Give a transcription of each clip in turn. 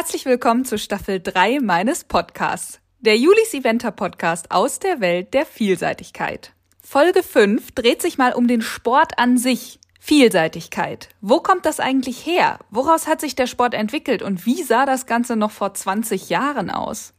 Herzlich willkommen zu Staffel 3 meines Podcasts, der Julis Eventer Podcast aus der Welt der Vielseitigkeit. Folge 5 dreht sich mal um den Sport an sich. Vielseitigkeit. Wo kommt das eigentlich her? Woraus hat sich der Sport entwickelt und wie sah das Ganze noch vor 20 Jahren aus?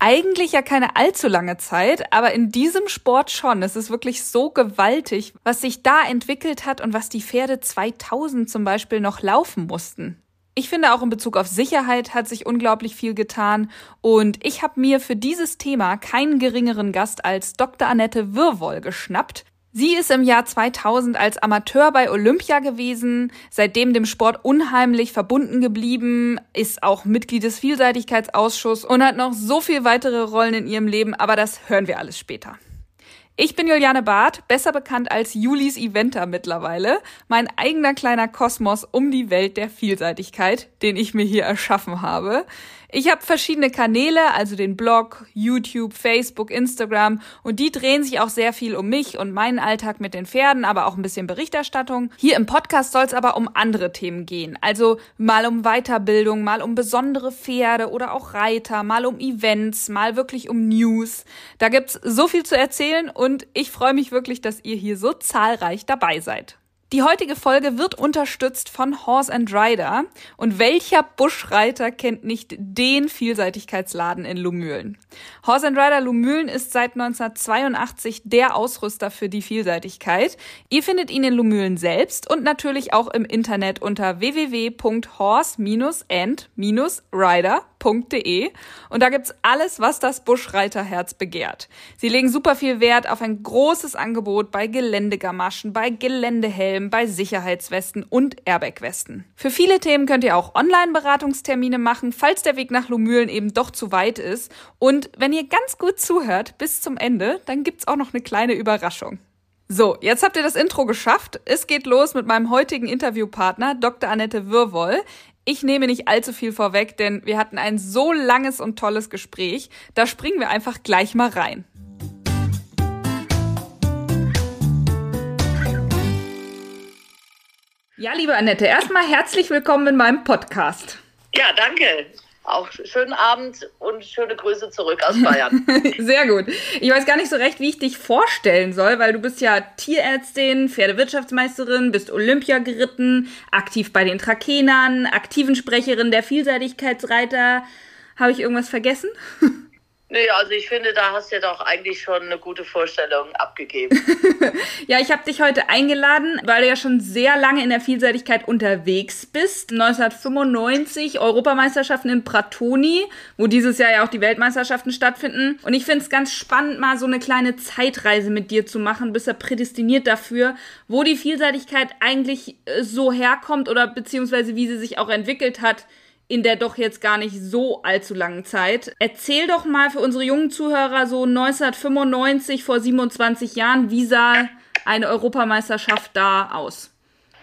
Eigentlich ja keine allzu lange Zeit, aber in diesem Sport schon. Es ist wirklich so gewaltig, was sich da entwickelt hat und was die Pferde 2000 zum Beispiel noch laufen mussten. Ich finde auch in Bezug auf Sicherheit hat sich unglaublich viel getan und ich habe mir für dieses Thema keinen geringeren Gast als Dr. Annette Wirwoll geschnappt. Sie ist im Jahr 2000 als Amateur bei Olympia gewesen, seitdem dem Sport unheimlich verbunden geblieben, ist auch Mitglied des Vielseitigkeitsausschusses und hat noch so viel weitere Rollen in ihrem Leben, aber das hören wir alles später. Ich bin Juliane Barth, besser bekannt als Julis Eventer mittlerweile, mein eigener kleiner Kosmos um die Welt der Vielseitigkeit, den ich mir hier erschaffen habe. Ich habe verschiedene Kanäle, also den Blog, YouTube, Facebook, Instagram und die drehen sich auch sehr viel um mich und meinen Alltag mit den Pferden, aber auch ein bisschen Berichterstattung. Hier im Podcast soll es aber um andere Themen gehen, also mal um Weiterbildung, mal um besondere Pferde oder auch Reiter, mal um Events, mal wirklich um News. Da gibt's so viel zu erzählen und ich freue mich wirklich, dass ihr hier so zahlreich dabei seid. Die heutige Folge wird unterstützt von Horse and Rider. Und welcher Buschreiter kennt nicht den Vielseitigkeitsladen in Lumülen? Horse and Rider Lumülen ist seit 1982 der Ausrüster für die Vielseitigkeit. Ihr findet ihn in Lumülen selbst und natürlich auch im Internet unter www.horse-and-rider buschreiter.de und da gibt's alles, was das Buschreiterherz begehrt. Sie legen super viel Wert auf ein großes Angebot bei Geländegamaschen, bei Geländehelmen, bei Sicherheitswesten und Airbagwesten. Für viele Themen könnt ihr auch Online-Beratungstermine machen, falls der Weg nach Lumülen eben doch zu weit ist. Und wenn ihr ganz gut zuhört bis zum Ende, dann gibt's auch noch eine kleine Überraschung. So, jetzt habt ihr das Intro geschafft. Es geht los mit meinem heutigen Interviewpartner, Dr. Annette Würwoll. Ich nehme nicht allzu viel vorweg, denn wir hatten ein so langes und tolles Gespräch. Da springen wir einfach gleich mal rein. Ja, liebe Annette, erstmal herzlich willkommen in meinem Podcast. Ja, danke. Auch schönen Abend und schöne Grüße zurück aus Bayern. Sehr gut. Ich weiß gar nicht so recht, wie ich dich vorstellen soll, weil du bist ja Tierärztin, Pferdewirtschaftsmeisterin, bist Olympia geritten, aktiv bei den Trakenern, aktiven Sprecherin der Vielseitigkeitsreiter. Habe ich irgendwas vergessen? Nee, also ich finde, da hast du ja doch eigentlich schon eine gute Vorstellung abgegeben. ja, ich habe dich heute eingeladen, weil du ja schon sehr lange in der Vielseitigkeit unterwegs bist. 1995 Europameisterschaften in Pratoni, wo dieses Jahr ja auch die Weltmeisterschaften stattfinden. Und ich finde es ganz spannend, mal so eine kleine Zeitreise mit dir zu machen. bist ja prädestiniert dafür, wo die Vielseitigkeit eigentlich äh, so herkommt oder beziehungsweise wie sie sich auch entwickelt hat in der doch jetzt gar nicht so allzu langen Zeit. Erzähl doch mal für unsere jungen Zuhörer so 1995 vor 27 Jahren, wie sah eine Europameisterschaft da aus?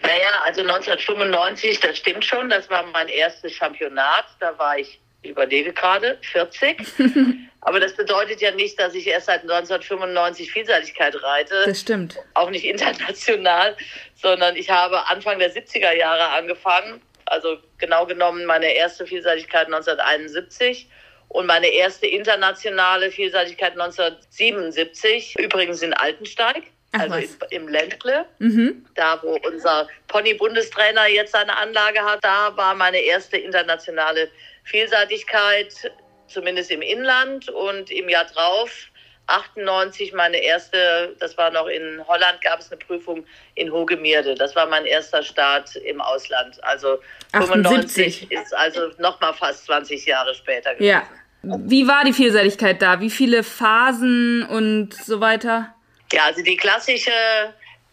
Naja, also 1995, das stimmt schon, das war mein erstes Championat. Da war ich, ich überlege gerade, 40. Aber das bedeutet ja nicht, dass ich erst seit 1995 Vielseitigkeit reite. Das stimmt. Auch nicht international, sondern ich habe Anfang der 70er Jahre angefangen also genau genommen meine erste Vielseitigkeit 1971 und meine erste internationale Vielseitigkeit 1977, übrigens in Altensteig. Ach, also im, im Ländle, mhm. da wo unser Pony-Bundestrainer jetzt seine Anlage hat, da war meine erste internationale Vielseitigkeit, zumindest im Inland. Und im Jahr drauf 98 meine erste, das war noch in Holland, gab es eine Prüfung in Hogemirde. Das war mein erster Start im Ausland. Also 98 75. ist also noch mal fast 20 Jahre später gewesen. Ja. Wie war die Vielseitigkeit da? Wie viele Phasen und so weiter? Ja, also die klassische,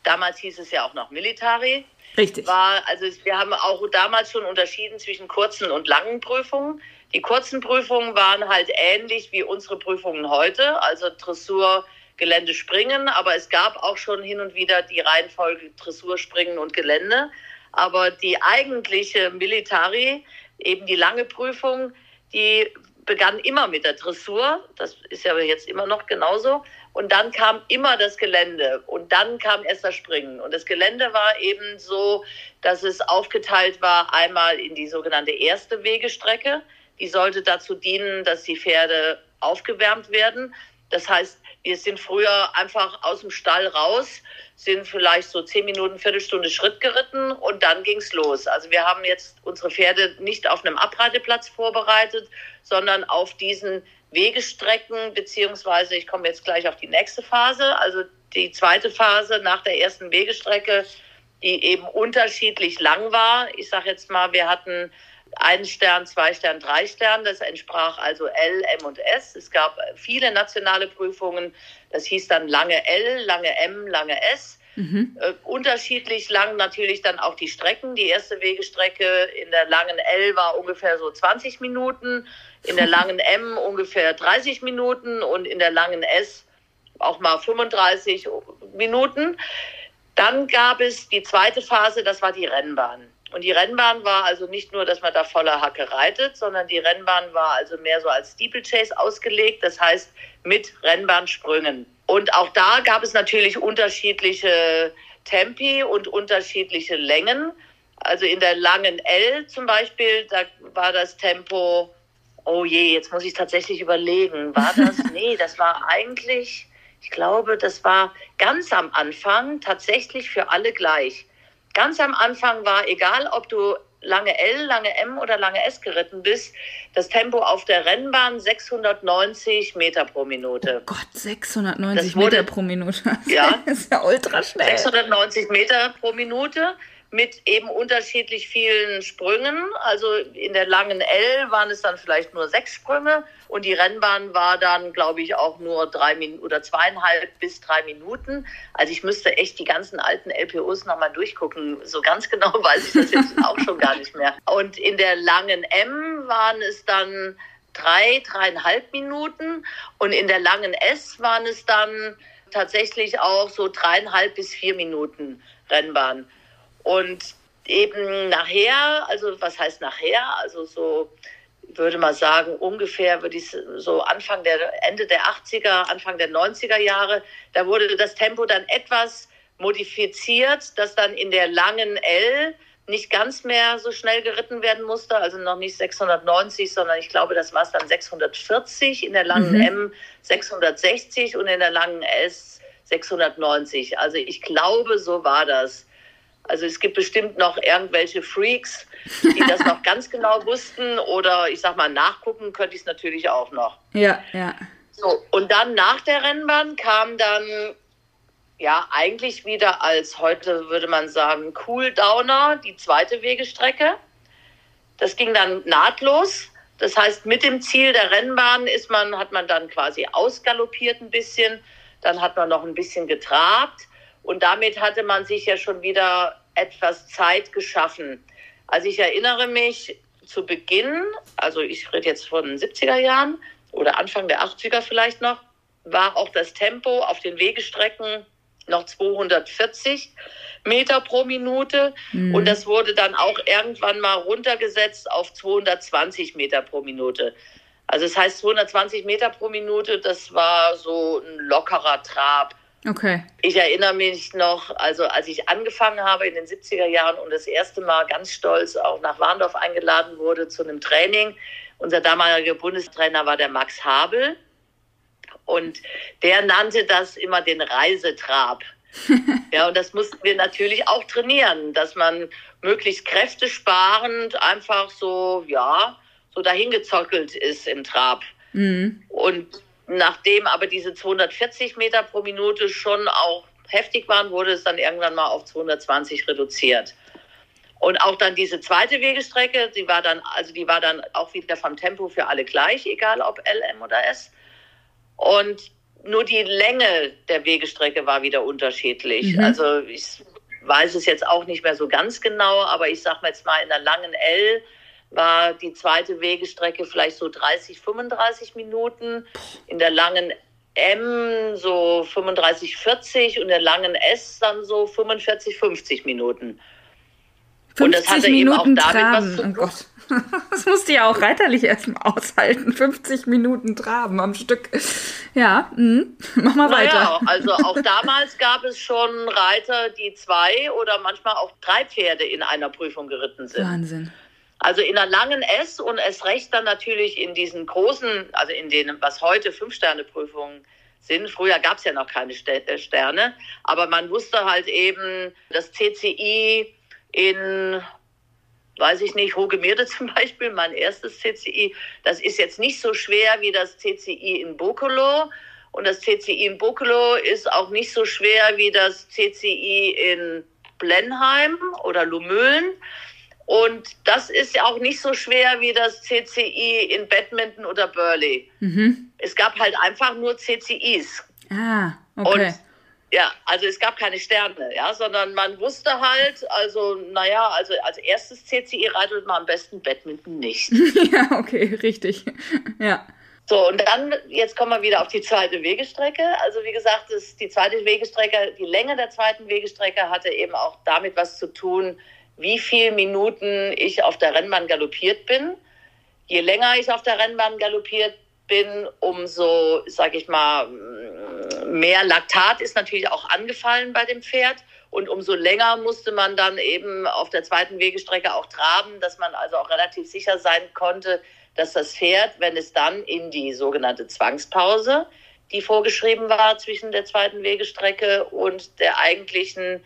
damals hieß es ja auch noch Military. Richtig. War, also wir haben auch damals schon unterschieden zwischen kurzen und langen Prüfungen. Die kurzen Prüfungen waren halt ähnlich wie unsere Prüfungen heute, also Dressur, Gelände, Springen, aber es gab auch schon hin und wieder die Reihenfolge Dressur, Springen und Gelände. Aber die eigentliche Militari, eben die lange Prüfung, die begann immer mit der Dressur. Das ist ja jetzt immer noch genauso. Und dann kam immer das Gelände. Und dann kam erst das Springen. Und das Gelände war eben so, dass es aufgeteilt war einmal in die sogenannte erste Wegestrecke. Die sollte dazu dienen, dass die Pferde aufgewärmt werden. Das heißt, wir sind früher einfach aus dem Stall raus, sind vielleicht so zehn Minuten, Viertelstunde Schritt geritten und dann ging's los. Also wir haben jetzt unsere Pferde nicht auf einem Abreiteplatz vorbereitet, sondern auf diesen Wegestrecken, beziehungsweise ich komme jetzt gleich auf die nächste Phase, also die zweite Phase nach der ersten Wegestrecke, die eben unterschiedlich lang war. Ich sage jetzt mal, wir hatten ein Stern, zwei Stern, drei Stern. Das entsprach also L, M und S. Es gab viele nationale Prüfungen. Das hieß dann lange L, lange M, lange S. Mhm. Äh, unterschiedlich lang natürlich dann auch die Strecken. Die erste Wegestrecke in der langen L war ungefähr so 20 Minuten, in der langen M ungefähr 30 Minuten und in der langen S auch mal 35 Minuten. Dann gab es die zweite Phase, das war die Rennbahn. Und die Rennbahn war also nicht nur, dass man da voller Hacke reitet, sondern die Rennbahn war also mehr so als Steeplechase ausgelegt, das heißt mit Rennbahnsprüngen. Und auch da gab es natürlich unterschiedliche Tempi und unterschiedliche Längen. Also in der langen L zum Beispiel, da war das Tempo, oh je, jetzt muss ich tatsächlich überlegen, war das? nee, das war eigentlich, ich glaube, das war ganz am Anfang tatsächlich für alle gleich. Ganz am Anfang war, egal ob du lange L, lange M oder lange S geritten bist, das Tempo auf der Rennbahn 690 Meter pro Minute. Oh Gott, 690 wurde, Meter pro Minute. Ja. Das ist ja ultra schnell. 690 Meter pro Minute mit eben unterschiedlich vielen Sprüngen. Also in der langen L waren es dann vielleicht nur sechs Sprünge und die Rennbahn war dann, glaube ich, auch nur drei Minuten oder zweieinhalb bis drei Minuten. Also ich müsste echt die ganzen alten LPOs nochmal durchgucken. So ganz genau weiß ich das jetzt auch schon gar nicht mehr. Und in der langen M waren es dann drei, dreieinhalb Minuten und in der langen S waren es dann tatsächlich auch so dreieinhalb bis vier Minuten Rennbahn. Und eben nachher, also was heißt nachher? Also so würde man sagen, ungefähr würde ich so Anfang der Ende der 80er, Anfang der 90er Jahre, da wurde das Tempo dann etwas modifiziert, dass dann in der langen L nicht ganz mehr so schnell geritten werden musste, also noch nicht 690, sondern ich glaube, das war es dann 640, in der langen mhm. M 660 und in der langen S 690. Also ich glaube, so war das. Also es gibt bestimmt noch irgendwelche Freaks, die das noch ganz genau wussten oder ich sag mal nachgucken könnte ich es natürlich auch noch. Ja, ja. So, und dann nach der Rennbahn kam dann ja eigentlich wieder als heute würde man sagen Cool-Downer die zweite Wegestrecke. Das ging dann nahtlos. Das heißt, mit dem Ziel der Rennbahn ist man, hat man dann quasi ausgaloppiert ein bisschen, dann hat man noch ein bisschen getrabt und damit hatte man sich ja schon wieder etwas Zeit geschaffen. Also ich erinnere mich zu Beginn, also ich rede jetzt von den 70er Jahren oder Anfang der 80er vielleicht noch, war auch das Tempo auf den Wegestrecken noch 240 Meter pro Minute. Mhm. Und das wurde dann auch irgendwann mal runtergesetzt auf 220 Meter pro Minute. Also das heißt 220 Meter pro Minute, das war so ein lockerer Trab. Okay. Ich erinnere mich noch, also als ich angefangen habe in den 70er Jahren und das erste Mal ganz stolz auch nach Warndorf eingeladen wurde zu einem Training. Unser damaliger Bundestrainer war der Max Habel und der nannte das immer den Reisetrab. ja, und das mussten wir natürlich auch trainieren, dass man möglichst kräftesparend einfach so, ja, so dahingezockelt ist im Trab. Mhm. Und Nachdem aber diese 240 Meter pro Minute schon auch heftig waren, wurde es dann irgendwann mal auf 220 reduziert. Und auch dann diese zweite Wegestrecke, die war dann, also die war dann auch wieder vom Tempo für alle gleich, egal ob L, M oder S. Und nur die Länge der Wegestrecke war wieder unterschiedlich. Mhm. Also ich weiß es jetzt auch nicht mehr so ganz genau, aber ich sag mal jetzt mal in der langen L war die zweite Wegestrecke vielleicht so 30, 35 Minuten. In der langen M so 35, 40 und in der langen S dann so 45, 50 Minuten. 50 und das hatte Minuten eben auch damit traben. was zu oh Das musste ja auch reiterlich erstmal aushalten. 50 Minuten Traben am Stück. Ja, mh. mach mal weiter. Naja, also auch damals gab es schon Reiter, die zwei oder manchmal auch drei Pferde in einer Prüfung geritten sind. Wahnsinn. Also in einer langen S und es recht dann natürlich in diesen großen, also in denen, was heute Fünf-Sterne-Prüfungen sind. Früher gab es ja noch keine äh, Sterne, aber man wusste halt eben, das CCI in, weiß ich nicht, Hogemerde zum Beispiel, mein erstes CCI, das ist jetzt nicht so schwer wie das CCI in Bokolo. Und das CCI in Bokolo ist auch nicht so schwer wie das CCI in Blenheim oder Lumülen. Und das ist ja auch nicht so schwer wie das CCI in Badminton oder Burley. Mhm. Es gab halt einfach nur CCIs. Ah, okay. Und ja, also es gab keine Sterne, ja, sondern man wusste halt, also, naja, also als erstes CCI reitet man am besten Badminton nicht. ja, okay, richtig. ja. So, und dann, jetzt kommen wir wieder auf die zweite Wegestrecke. Also, wie gesagt, das, die zweite Wegestrecke, die Länge der zweiten Wegestrecke hatte eben auch damit was zu tun, wie viele Minuten ich auf der Rennbahn galoppiert bin. Je länger ich auf der Rennbahn galoppiert bin, umso, sag ich mal, mehr Laktat ist natürlich auch angefallen bei dem Pferd. Und umso länger musste man dann eben auf der zweiten Wegestrecke auch traben, dass man also auch relativ sicher sein konnte, dass das Pferd, wenn es dann in die sogenannte Zwangspause, die vorgeschrieben war zwischen der zweiten Wegestrecke und der eigentlichen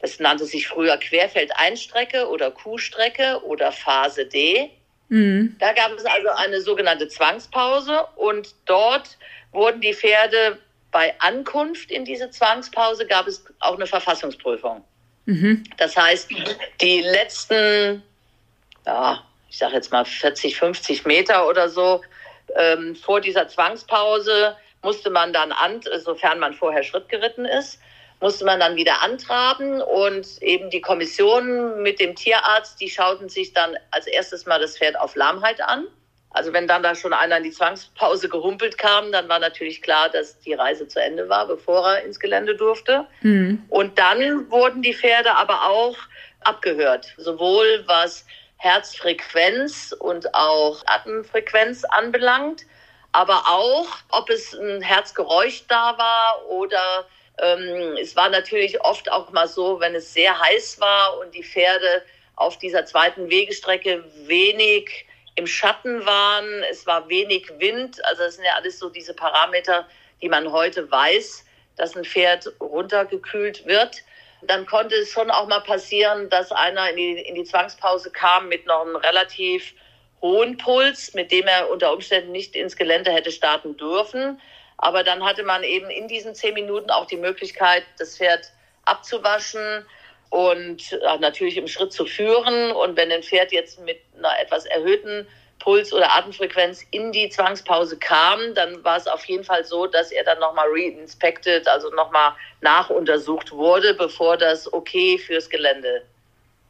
das nannte sich früher Querfeldeinstrecke oder Kuhstrecke oder Phase D. Mhm. Da gab es also eine sogenannte Zwangspause und dort wurden die Pferde bei Ankunft in diese Zwangspause gab es auch eine Verfassungsprüfung. Mhm. Das heißt, die letzten, ja, ich sage jetzt mal 40, 50 Meter oder so ähm, vor dieser Zwangspause musste man dann an, sofern man vorher Schritt geritten ist, musste man dann wieder antraben und eben die Kommission mit dem Tierarzt, die schauten sich dann als erstes mal das Pferd auf Lahmheit an. Also wenn dann da schon einer in die Zwangspause gehumpelt kam, dann war natürlich klar, dass die Reise zu Ende war, bevor er ins Gelände durfte. Mhm. Und dann wurden die Pferde aber auch abgehört, sowohl was Herzfrequenz und auch Atemfrequenz anbelangt, aber auch, ob es ein Herzgeräusch da war oder ähm, es war natürlich oft auch mal so, wenn es sehr heiß war und die Pferde auf dieser zweiten Wegestrecke wenig im Schatten waren, es war wenig Wind, also das sind ja alles so diese Parameter, die man heute weiß, dass ein Pferd runtergekühlt wird. Dann konnte es schon auch mal passieren, dass einer in die, in die Zwangspause kam mit noch einem relativ hohen Puls, mit dem er unter Umständen nicht ins Gelände hätte starten dürfen. Aber dann hatte man eben in diesen zehn Minuten auch die Möglichkeit, das Pferd abzuwaschen und äh, natürlich im Schritt zu führen. Und wenn ein Pferd jetzt mit einer etwas erhöhten Puls- oder Atemfrequenz in die Zwangspause kam, dann war es auf jeden Fall so, dass er dann nochmal reinspected, also nochmal nachuntersucht wurde, bevor das okay fürs Gelände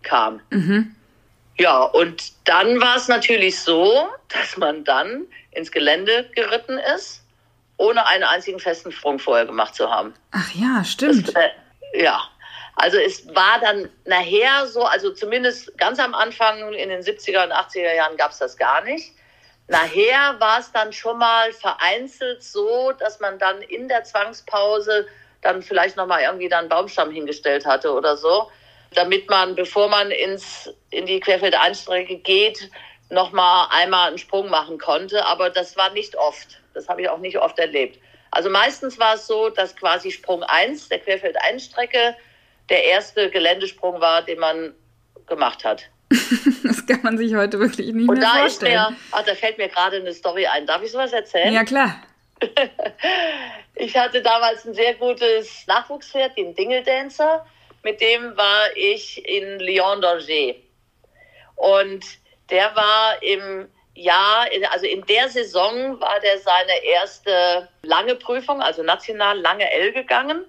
kam. Mhm. Ja, und dann war es natürlich so, dass man dann ins Gelände geritten ist ohne einen einzigen festen Sprung vorher gemacht zu haben. Ach ja, stimmt. Das, äh, ja. Also es war dann nachher so, also zumindest ganz am Anfang in den 70er und 80er Jahren gab es das gar nicht. Nachher war es dann schon mal vereinzelt so, dass man dann in der Zwangspause dann vielleicht nochmal irgendwie dann einen Baumstamm hingestellt hatte oder so, damit man, bevor man ins, in die Querfeldeinstrecke geht, nochmal einmal einen Sprung machen konnte. Aber das war nicht oft. Das habe ich auch nicht oft erlebt. Also meistens war es so, dass quasi Sprung 1 der Querfeldeinstrecke der erste Geländesprung war, den man gemacht hat. das kann man sich heute wirklich nicht Und mehr da vorstellen. Ist mir, ach, da fällt mir gerade eine Story ein. Darf ich sowas erzählen? Ja, klar. ich hatte damals ein sehr gutes Nachwuchspferd, den Dingeldancer. Mit dem war ich in Lyon d'Angers. Und der war im Jahr, also in der Saison war der seine erste lange Prüfung, also national lange L gegangen.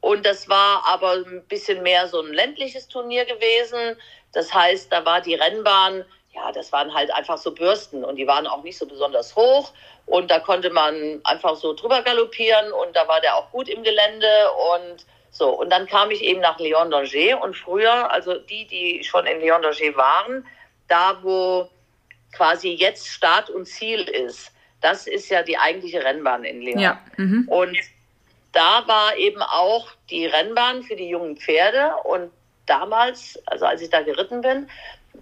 Und das war aber ein bisschen mehr so ein ländliches Turnier gewesen. Das heißt, da war die Rennbahn, ja, das waren halt einfach so Bürsten und die waren auch nicht so besonders hoch. Und da konnte man einfach so drüber galoppieren und da war der auch gut im Gelände und so. Und dann kam ich eben nach Lyon d'Angers und früher, also die, die schon in Lyon d'Angers waren, da wo quasi jetzt Start und Ziel ist, das ist ja die eigentliche Rennbahn in Leon. Ja. Mhm. Und da war eben auch die Rennbahn für die jungen Pferde. Und damals, also als ich da geritten bin,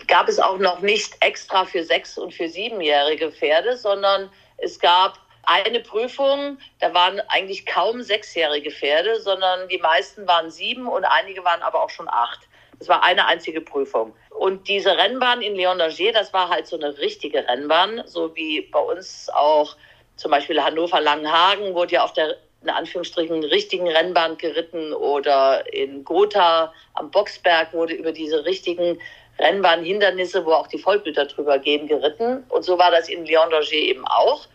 gab es auch noch nicht extra für sechs- und für siebenjährige Pferde, sondern es gab eine Prüfung, da waren eigentlich kaum sechsjährige Pferde, sondern die meisten waren sieben und einige waren aber auch schon acht. Es war eine einzige Prüfung. Und diese Rennbahn in Leon d'Angers, das war halt so eine richtige Rennbahn, so wie bei uns auch zum Beispiel Hannover-Langenhagen wurde ja auf der in Anführungsstrichen richtigen Rennbahn geritten oder in Gotha am Boxberg wurde über diese richtigen Rennbahnhindernisse, wo auch die Vollblüter drüber gehen, geritten. Und so war das in Leon d'Angers eben auch.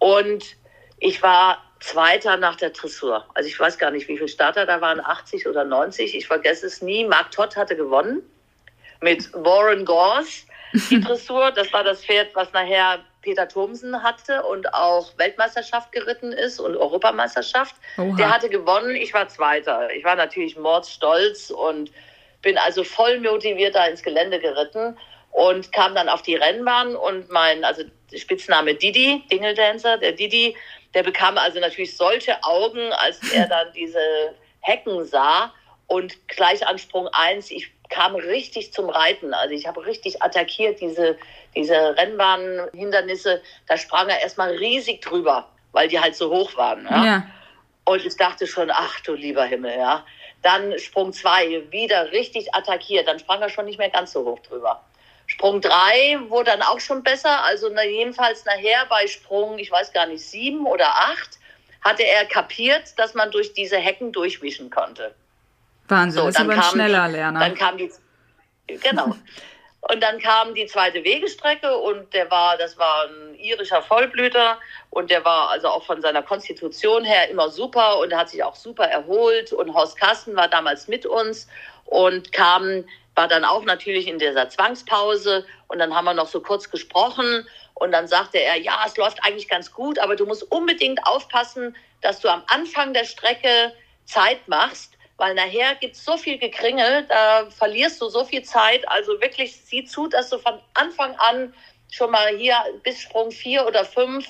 Und ich war Zweiter nach der Dressur. Also ich weiß gar nicht, wie viele Starter da waren, 80 oder 90. Ich vergesse es nie. Mark Todd hatte gewonnen mit Warren Gors die Dressur. Das war das Pferd, was nachher Peter Thomsen hatte und auch Weltmeisterschaft geritten ist und Europameisterschaft. Oha. Der hatte gewonnen, ich war Zweiter. Ich war natürlich mordsstolz und bin also voll motiviert da ins Gelände geritten und kam dann auf die Rennbahn und mein, also Spitzname Didi, Dingle Dancer, der Didi, der bekam also natürlich solche Augen, als er dann diese Hecken sah und gleich an Sprung 1, ich kam richtig zum Reiten. Also ich habe richtig attackiert, diese, diese Rennbahnhindernisse. Da sprang er erstmal riesig drüber, weil die halt so hoch waren. Ja? Ja. Und ich dachte schon, ach du lieber Himmel, ja. Dann Sprung 2, wieder richtig attackiert. Dann sprang er schon nicht mehr ganz so hoch drüber. Sprung 3 wurde dann auch schon besser. Also jedenfalls nachher bei Sprung, ich weiß gar nicht, 7 oder 8, hatte er kapiert, dass man durch diese Hecken durchwischen konnte. Wahnsinn, So, ist aber ein kam- schneller Lerner. Dann kam die, genau. Und dann kam die zweite Wegestrecke und der war, das war ein irischer Vollblüter und der war also auch von seiner Konstitution her immer super und hat sich auch super erholt und Horst Carsten war damals mit uns und kam, war dann auch natürlich in dieser Zwangspause und dann haben wir noch so kurz gesprochen und dann sagte er, ja, es läuft eigentlich ganz gut, aber du musst unbedingt aufpassen, dass du am Anfang der Strecke Zeit machst, weil nachher gibt's so viel Gekringel, da verlierst du so viel Zeit. Also wirklich sieh zu, dass du von Anfang an schon mal hier bis Sprung vier oder fünf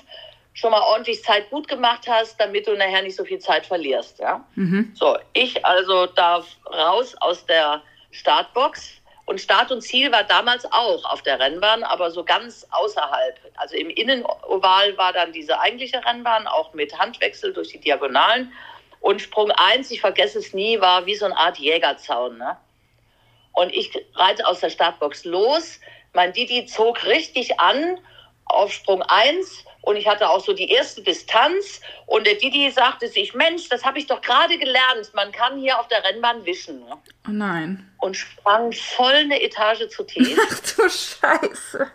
schon mal ordentlich Zeit gut gemacht hast, damit du nachher nicht so viel Zeit verlierst. Ja? Mhm. So, ich also darf raus aus der Startbox. Und Start und Ziel war damals auch auf der Rennbahn, aber so ganz außerhalb. Also im Innenoval war dann diese eigentliche Rennbahn, auch mit Handwechsel durch die Diagonalen. Und Sprung 1, ich vergesse es nie, war wie so eine Art Jägerzaun. Ne? Und ich reite aus der Startbox los. Mein Didi zog richtig an auf Sprung 1 und ich hatte auch so die erste Distanz. Und der Didi sagte sich, Mensch, das habe ich doch gerade gelernt. Man kann hier auf der Rennbahn wischen. Ne? Oh nein. Und sprang voll eine Etage zu tief. Ach du Scheiße.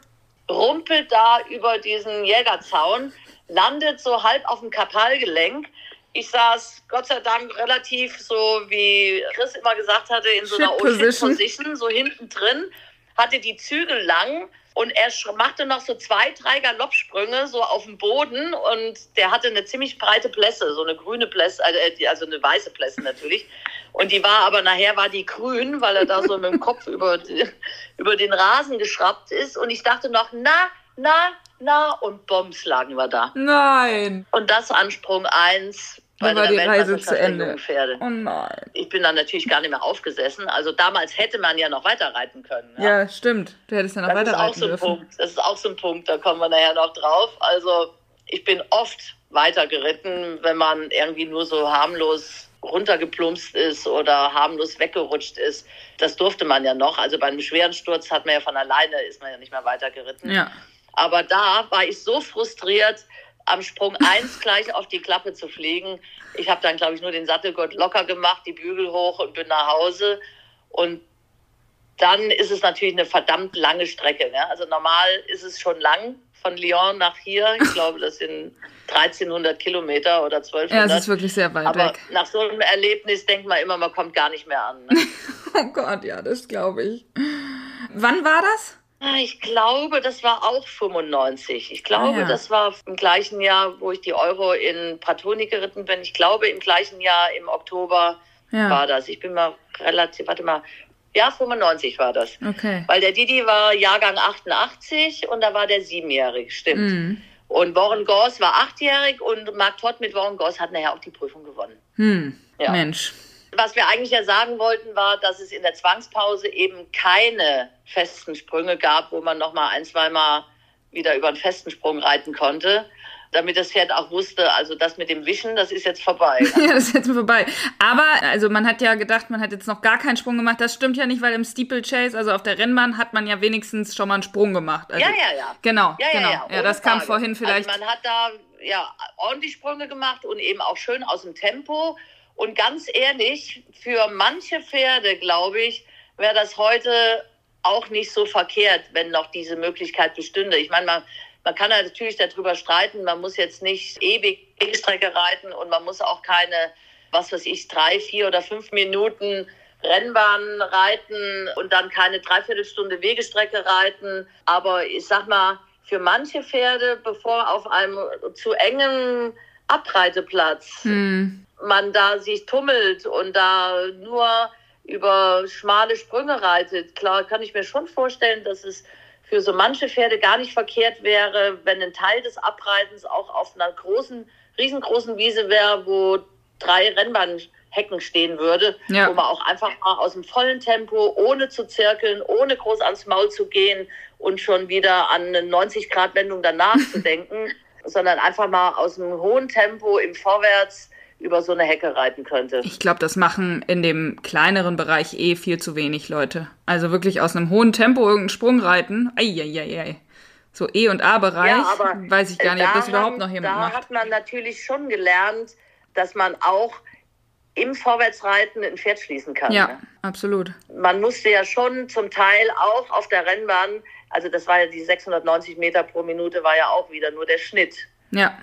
rumpelt da über diesen Jägerzaun, landet so halb auf dem Kapalgelenk. Ich saß Gott sei Dank relativ so, wie Chris immer gesagt hatte, in so einer Shit Position. Position, so hinten drin, hatte die Zügel lang und er machte noch so zwei, drei Galoppsprünge so auf dem Boden und der hatte eine ziemlich breite Plässe, so eine grüne Plässe, also, äh, die- also eine weiße Plässe natürlich. Und die war aber nachher war die grün, weil er da so mit dem Kopf über, über den Rasen geschraubt ist. Und ich dachte noch, na, na, na, und Bombs lagen wir da. Nein. Und das an Sprung 1 bei Dann war die Reise zu Ende. Oh nein. Ich bin dann natürlich gar nicht mehr aufgesessen. Also damals hätte man ja noch weiter reiten können. Ja, stimmt. Du hättest ja noch Das ist auch weiterreiten so ein dürfen. Punkt. Das ist auch so ein Punkt, da kommen wir nachher noch drauf. Also ich bin oft weiter geritten, wenn man irgendwie nur so harmlos runtergeplumpst ist oder harmlos weggerutscht ist. Das durfte man ja noch. Also bei einem schweren Sturz hat man ja von alleine, ist man ja nicht mehr weiter geritten. Ja. Aber da war ich so frustriert, am Sprung 1 gleich auf die Klappe zu fliegen. Ich habe dann, glaube ich, nur den Sattelgurt locker gemacht, die Bügel hoch und bin nach Hause. Und dann ist es natürlich eine verdammt lange Strecke. Ne? Also normal ist es schon lang von Lyon nach hier. Ich glaube, das sind 1300 Kilometer oder Ja, es 1200. ist wirklich sehr weit Aber weg. nach so einem Erlebnis denkt man immer, man kommt gar nicht mehr an. Ne? Oh Gott, ja, das glaube ich. Wann war das? Ah, Ich glaube, das war auch 95. Ich glaube, Ah, ja. das war im gleichen Jahr, wo ich die Euro in Pratoni geritten bin. Ich glaube, im gleichen Jahr, im Oktober Ja. war das. Ich bin mal relativ, warte mal, Ja, 95 war das. Okay. Weil der Didi war Jahrgang 88 und da war der siebenjährig, stimmt. Hm. Und Warren Goss war achtjährig und Mark Todd mit Warren Goss hat nachher auch die Prüfung gewonnen. Hm. Ja. Mensch. Was wir eigentlich ja sagen wollten, war, dass es in der Zwangspause eben keine festen Sprünge gab, wo man noch mal ein, zweimal wieder über einen festen Sprung reiten konnte, damit das Pferd auch wusste, also das mit dem Wischen, das ist jetzt vorbei. Ja, das ist jetzt vorbei. Aber, also man hat ja gedacht, man hat jetzt noch gar keinen Sprung gemacht. Das stimmt ja nicht, weil im Steeplechase, also auf der Rennbahn, hat man ja wenigstens schon mal einen Sprung gemacht. Also, ja, ja, ja. Genau, Ja, ja, genau. ja, Ja, das kam vorhin vielleicht. Also man hat da ja ordentlich Sprünge gemacht und eben auch schön aus dem Tempo. Und ganz ehrlich, für manche Pferde, glaube ich, wäre das heute auch nicht so verkehrt, wenn noch diese Möglichkeit bestünde. Ich meine, man, man kann natürlich darüber streiten, man muss jetzt nicht ewig Wegestrecke reiten und man muss auch keine, was weiß ich, drei, vier oder fünf Minuten Rennbahn reiten und dann keine Dreiviertelstunde Wegestrecke reiten. Aber ich sag mal, für manche Pferde, bevor auf einem zu engen Abreiteplatz hm. man da sich tummelt und da nur über schmale Sprünge reitet, klar kann ich mir schon vorstellen, dass es für so manche Pferde gar nicht verkehrt wäre, wenn ein Teil des Abreitens auch auf einer großen, riesengroßen Wiese wäre, wo drei Rennbahnhecken stehen würde, Ja. wo man auch einfach mal aus dem vollen Tempo, ohne zu zirkeln, ohne groß ans Maul zu gehen und schon wieder an eine 90-Grad-Wendung danach zu denken, sondern einfach mal aus dem hohen Tempo im Vorwärts über so eine Hecke reiten könnte. Ich glaube, das machen in dem kleineren Bereich eh viel zu wenig Leute. Also wirklich aus einem hohen Tempo irgendeinen Sprung reiten. Eieiei. So E- und A-Bereich. weiß ich gar nicht, ob da das überhaupt haben- noch jemand da macht. hat man natürlich schon gelernt, dass man auch im Vorwärtsreiten ein Pferd schließen kann. Ja, ne? absolut. Man musste ja schon zum Teil auch auf der Rennbahn, also das war ja die 690 Meter pro Minute, war ja auch wieder nur der Schnitt, Ja,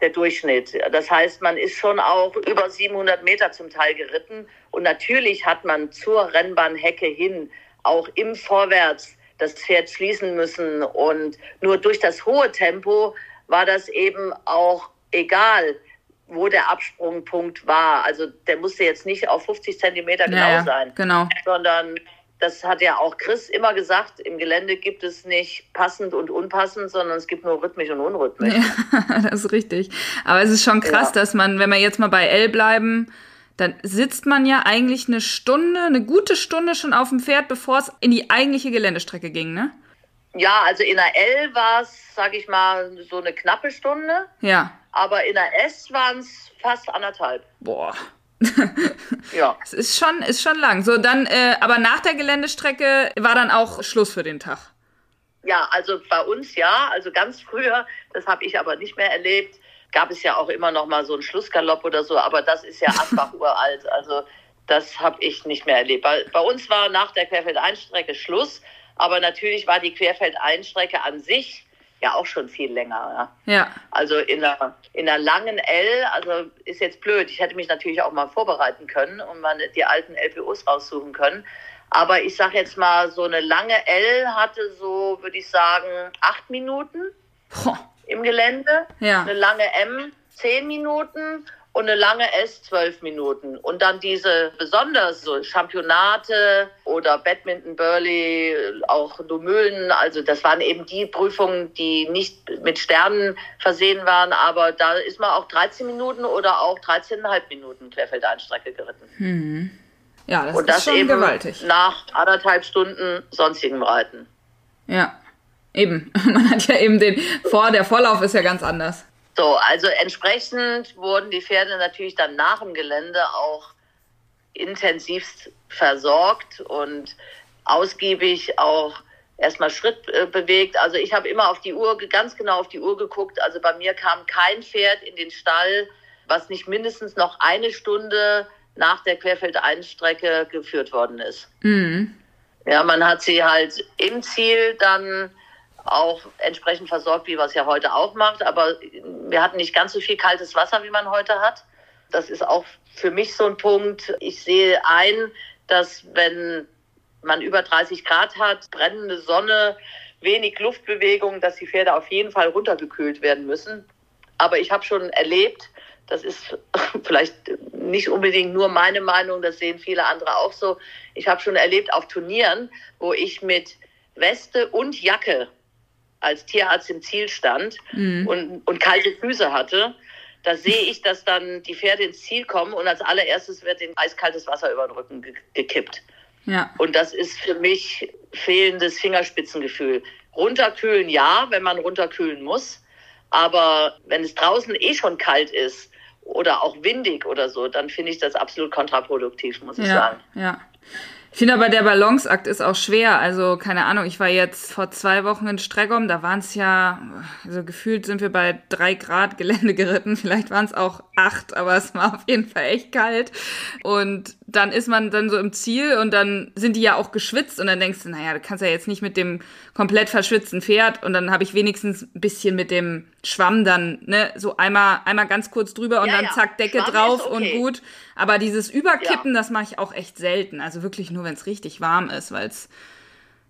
der Durchschnitt. Das heißt, man ist schon auch über 700 Meter zum Teil geritten und natürlich hat man zur Rennbahnhecke hin auch im Vorwärts das Pferd schließen müssen und nur durch das hohe Tempo war das eben auch egal, wo der Absprungpunkt war. Also der musste jetzt nicht auf 50 Zentimeter genau ja, sein genau. sondern das hat ja auch Chris immer gesagt, im Gelände gibt es nicht passend und unpassend, sondern es gibt nur rhythmisch und unrhythmisch. das ist richtig. Aber es ist schon krass, Ja. dass man, wenn wir jetzt mal bei L bleiben, dann sitzt man ja eigentlich eine Stunde, eine gute Stunde schon auf dem Pferd, bevor es in die eigentliche Geländestrecke ging, ne? Ja, also in der L war es, sag ich mal, so eine knappe Stunde, Ja. aber in der S waren es fast anderthalb. Boah. Ja. Es ist schon, ist schon lang. So, dann, äh, aber nach der Geländestrecke war dann auch Schluss für den Tag. Ja, also bei uns ja, also ganz früher, das habe ich aber nicht mehr erlebt, gab es ja auch immer noch mal so einen Schlussgalopp oder so, aber das ist ja Asbach uralt, also das habe ich nicht mehr erlebt. Bei, bei uns war nach der Querfeldeinstrecke Schluss, aber natürlich war die Querfeldeinstrecke an sich ja auch schon viel länger. Ja. Ja. Also in einer, in einer langen L, also ist jetzt blöd, ich hätte mich natürlich auch mal vorbereiten können und mal die alten LPOs raussuchen können. Aber ich sag jetzt mal, so eine lange L hatte so, würde ich sagen, acht Minuten Boah. im Gelände. Ja. Eine lange M zehn Minuten und eine lange S zwölf Minuten. Und dann diese besonders so Championate oder Badminton, Burley, auch Domühlen. Also das waren eben die Prüfungen, die nicht mit Sternen versehen waren. Aber da ist man auch 13 Minuten oder auch 13,5 Minuten Querfeldeinstrecke geritten. Ja, das Und ist das schon eben gewaltig. nach anderthalb Stunden sonstigem Reiten. Ja. Eben. Man hat ja eben den Vor, der Vorlauf ist ja ganz anders. So, also entsprechend wurden die Pferde natürlich dann nach dem Gelände auch intensivst versorgt und ausgiebig auch erstmal Schritt äh, bewegt. Also ich habe immer auf die Uhr, ganz genau auf die Uhr geguckt. Also bei mir kam kein Pferd in den Stall, was nicht mindestens noch eine Stunde nach der Querfeldeinstrecke geführt worden ist. Mhm. Ja, man hat sie halt im Ziel dann auch entsprechend versorgt, wie man es ja heute auch macht. Aber wir hatten nicht ganz so viel kaltes Wasser, wie man heute hat. Das ist auch für mich so ein Punkt. Ich sehe ein, dass wenn man über 30 Grad hat, brennende Sonne, wenig Luftbewegung, dass die Pferde auf jeden Fall runtergekühlt werden müssen. Aber ich habe schon erlebt, Das ist vielleicht nicht unbedingt nur meine Meinung, das sehen viele andere auch so. Ich habe schon erlebt auf Turnieren, wo ich mit Weste und Jacke als Tierarzt im Ziel stand mhm. und, und kalte Füße hatte. Da sehe ich, dass dann die Pferde ins Ziel kommen und als allererstes wird den eiskaltes Wasser über den Rücken gekippt. Ja. Und das ist für mich fehlendes Fingerspitzengefühl. Runterkühlen ja, wenn man runterkühlen muss. Aber wenn es draußen eh schon kalt ist oder auch windig oder so, dann finde ich das absolut kontraproduktiv, muss ich ja, sagen. Ja. Ich finde aber, der Balanceakt ist auch schwer. Also, keine Ahnung, ich war jetzt vor zwei Wochen in Streckom, da waren es ja, also gefühlt sind wir bei drei Grad Gelände geritten. Vielleicht waren es auch acht, aber es war auf jeden Fall echt kalt. Und dann ist man dann so im Ziel und dann sind die ja auch geschwitzt und dann denkst du, naja, du kannst ja jetzt nicht mit dem komplett verschwitzten Pferd und dann habe ich wenigstens ein bisschen mit dem Schwamm dann, ne, so einmal, einmal ganz kurz drüber und ja, dann zack, Decke Schwamm drauf okay. und gut. Aber dieses Überkippen, ja. das mache ich auch echt selten. Also wirklich nur, wenn es richtig warm ist, weil es,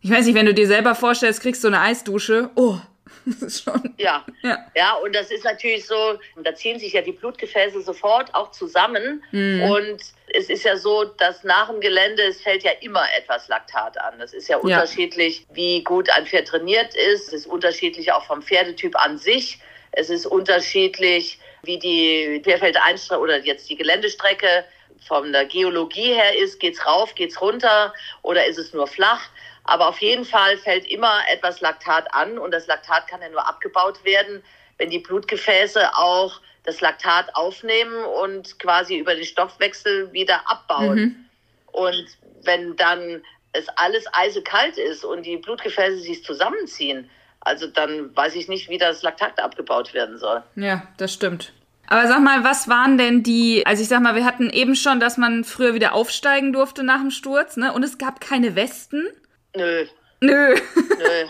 ich weiß nicht, wenn du dir selber vorstellst, kriegst du eine Eisdusche, oh, Das ist schon. Ja. ja. Ja, und das ist natürlich so, da ziehen sich ja die Blutgefäße sofort auch zusammen. Mhm. Und es ist ja so, dass nach dem Gelände, es fällt ja immer etwas Laktat an. Das ist ja, ja unterschiedlich, wie gut ein Pferd trainiert ist. Es ist unterschiedlich auch vom Pferdetyp an sich. Es ist unterschiedlich, wie die Querfeldeinstrecke oder jetzt die Geländestrecke von der Geologie her ist. Geht's rauf, geht's runter oder ist es nur flach? Aber auf jeden Fall fällt immer etwas Laktat an und das Laktat kann ja nur abgebaut werden, wenn die Blutgefäße auch das Laktat aufnehmen und quasi über den Stoffwechsel wieder abbauen. Mhm. Und wenn dann es alles eisekalt ist und die Blutgefäße sich zusammenziehen, also dann weiß ich nicht, wie das Laktat abgebaut werden soll. Ja, das stimmt. Aber sag mal, was waren denn die, also ich sag mal, wir hatten eben schon, dass man früher wieder aufsteigen durfte nach dem Sturz, ne? Und es gab keine Westen. Nö. Nö. Nö.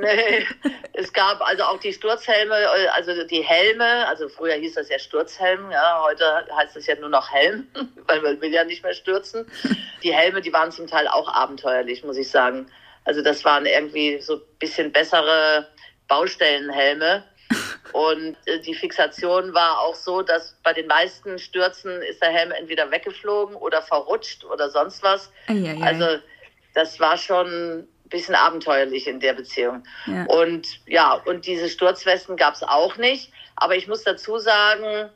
Nee, es gab also auch die Sturzhelme, also die Helme, also früher hieß das ja Sturzhelm, ja, heute heißt es ja nur noch Helm, weil man will ja nicht mehr stürzen. Die Helme, die waren zum Teil auch abenteuerlich, muss ich sagen. Also das waren irgendwie so ein bisschen bessere Baustellenhelme. Und äh, die Fixation war auch so, dass bei den meisten Stürzen ist der Helm entweder weggeflogen oder verrutscht oder sonst was. Eieiei. Also das war schon ein bisschen abenteuerlich in der Beziehung. Ja. Und ja, und diese Sturzwesten gab es auch nicht. Aber ich muss dazu sagen,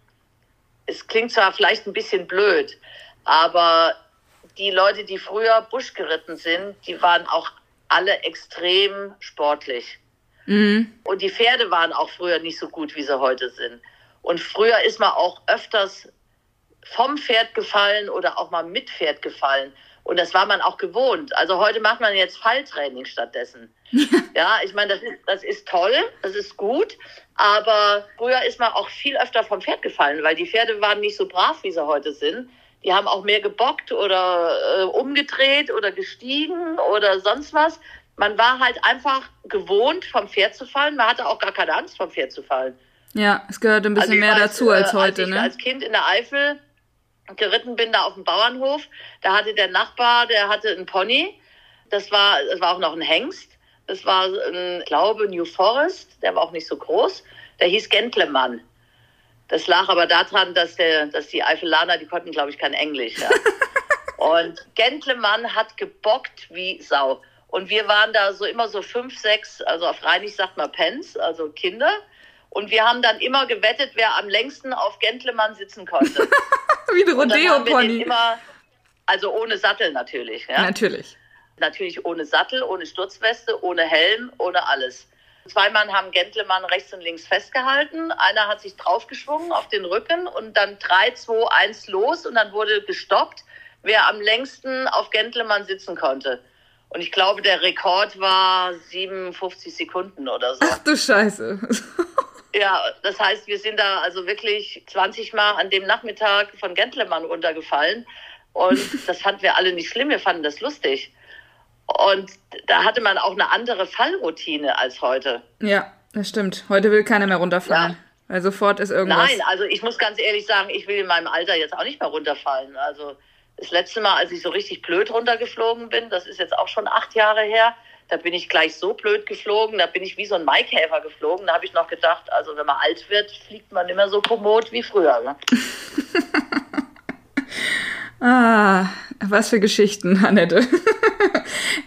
es klingt zwar vielleicht ein bisschen blöd, aber die Leute, die früher Busch geritten sind, die waren auch alle extrem sportlich. Mhm. Und die Pferde waren auch früher nicht so gut, wie sie heute sind. Und früher ist man auch öfters vom Pferd gefallen oder auch mal mit Pferd gefallen. Und das war man auch gewohnt. Also heute macht man jetzt Falltraining stattdessen. ja, ich meine, das ist, das ist toll, das ist gut. Aber früher ist man auch viel öfter vom Pferd gefallen, weil die Pferde waren nicht so brav, wie sie heute sind. Die haben auch mehr gebockt oder äh, umgedreht oder gestiegen oder sonst was. Man war halt einfach gewohnt, vom Pferd zu fallen. Man hatte auch gar keine Angst, vom Pferd zu fallen. Ja, es gehört ein bisschen also mehr weiß, dazu als heute. Als ich ne? als Kind in der Eifel geritten bin da auf dem Bauernhof. Da hatte der Nachbar, der hatte einen Pony. Das war, das war auch noch ein Hengst. Das war, ein, ich glaube, New Forest. Der war auch nicht so groß. Der hieß Gentlemann. Das lag aber daran, dass, der, dass die Eifelaner, die konnten, glaube ich, kein Englisch. Ja. Und Gentlemann hat gebockt wie Sau. Und wir waren da so immer so fünf, sechs, also auf Rheinig sagt man Pens, also Kinder. Und wir haben dann immer gewettet, wer am längsten auf Gentlemann sitzen konnte. Wie ein Rodeo-Pony. Also ohne Sattel natürlich. Ja? Natürlich. Natürlich ohne Sattel, ohne Sturzweste, ohne Helm, ohne alles. Zwei Mann haben Gentlemann rechts und links festgehalten. Einer hat sich draufgeschwungen auf den Rücken und dann 3, 2, 1 los und dann wurde gestoppt, wer am längsten auf Gentlemann sitzen konnte. Und ich glaube, der Rekord war 57 Sekunden oder so. Ach du Scheiße. Ja, das heißt, wir sind da also wirklich 20 Mal an dem Nachmittag von Gentleman runtergefallen. Und das fanden wir alle nicht schlimm, wir fanden das lustig. Und da hatte man auch eine andere Fallroutine als heute. Ja, das stimmt. Heute will keiner mehr runterfallen. Ja. Weil sofort ist irgendwas. Nein, also ich muss ganz ehrlich sagen, ich will in meinem Alter jetzt auch nicht mehr runterfallen. Also Das letzte Mal, als ich so richtig blöd runtergeflogen bin, das ist jetzt auch schon acht Jahre her, da bin ich gleich so blöd geflogen, da bin ich wie so ein Maikäfer geflogen. Da habe ich noch gedacht, also wenn man alt wird, fliegt man immer so kommod wie früher. Ne? ah, was für Geschichten, Annette.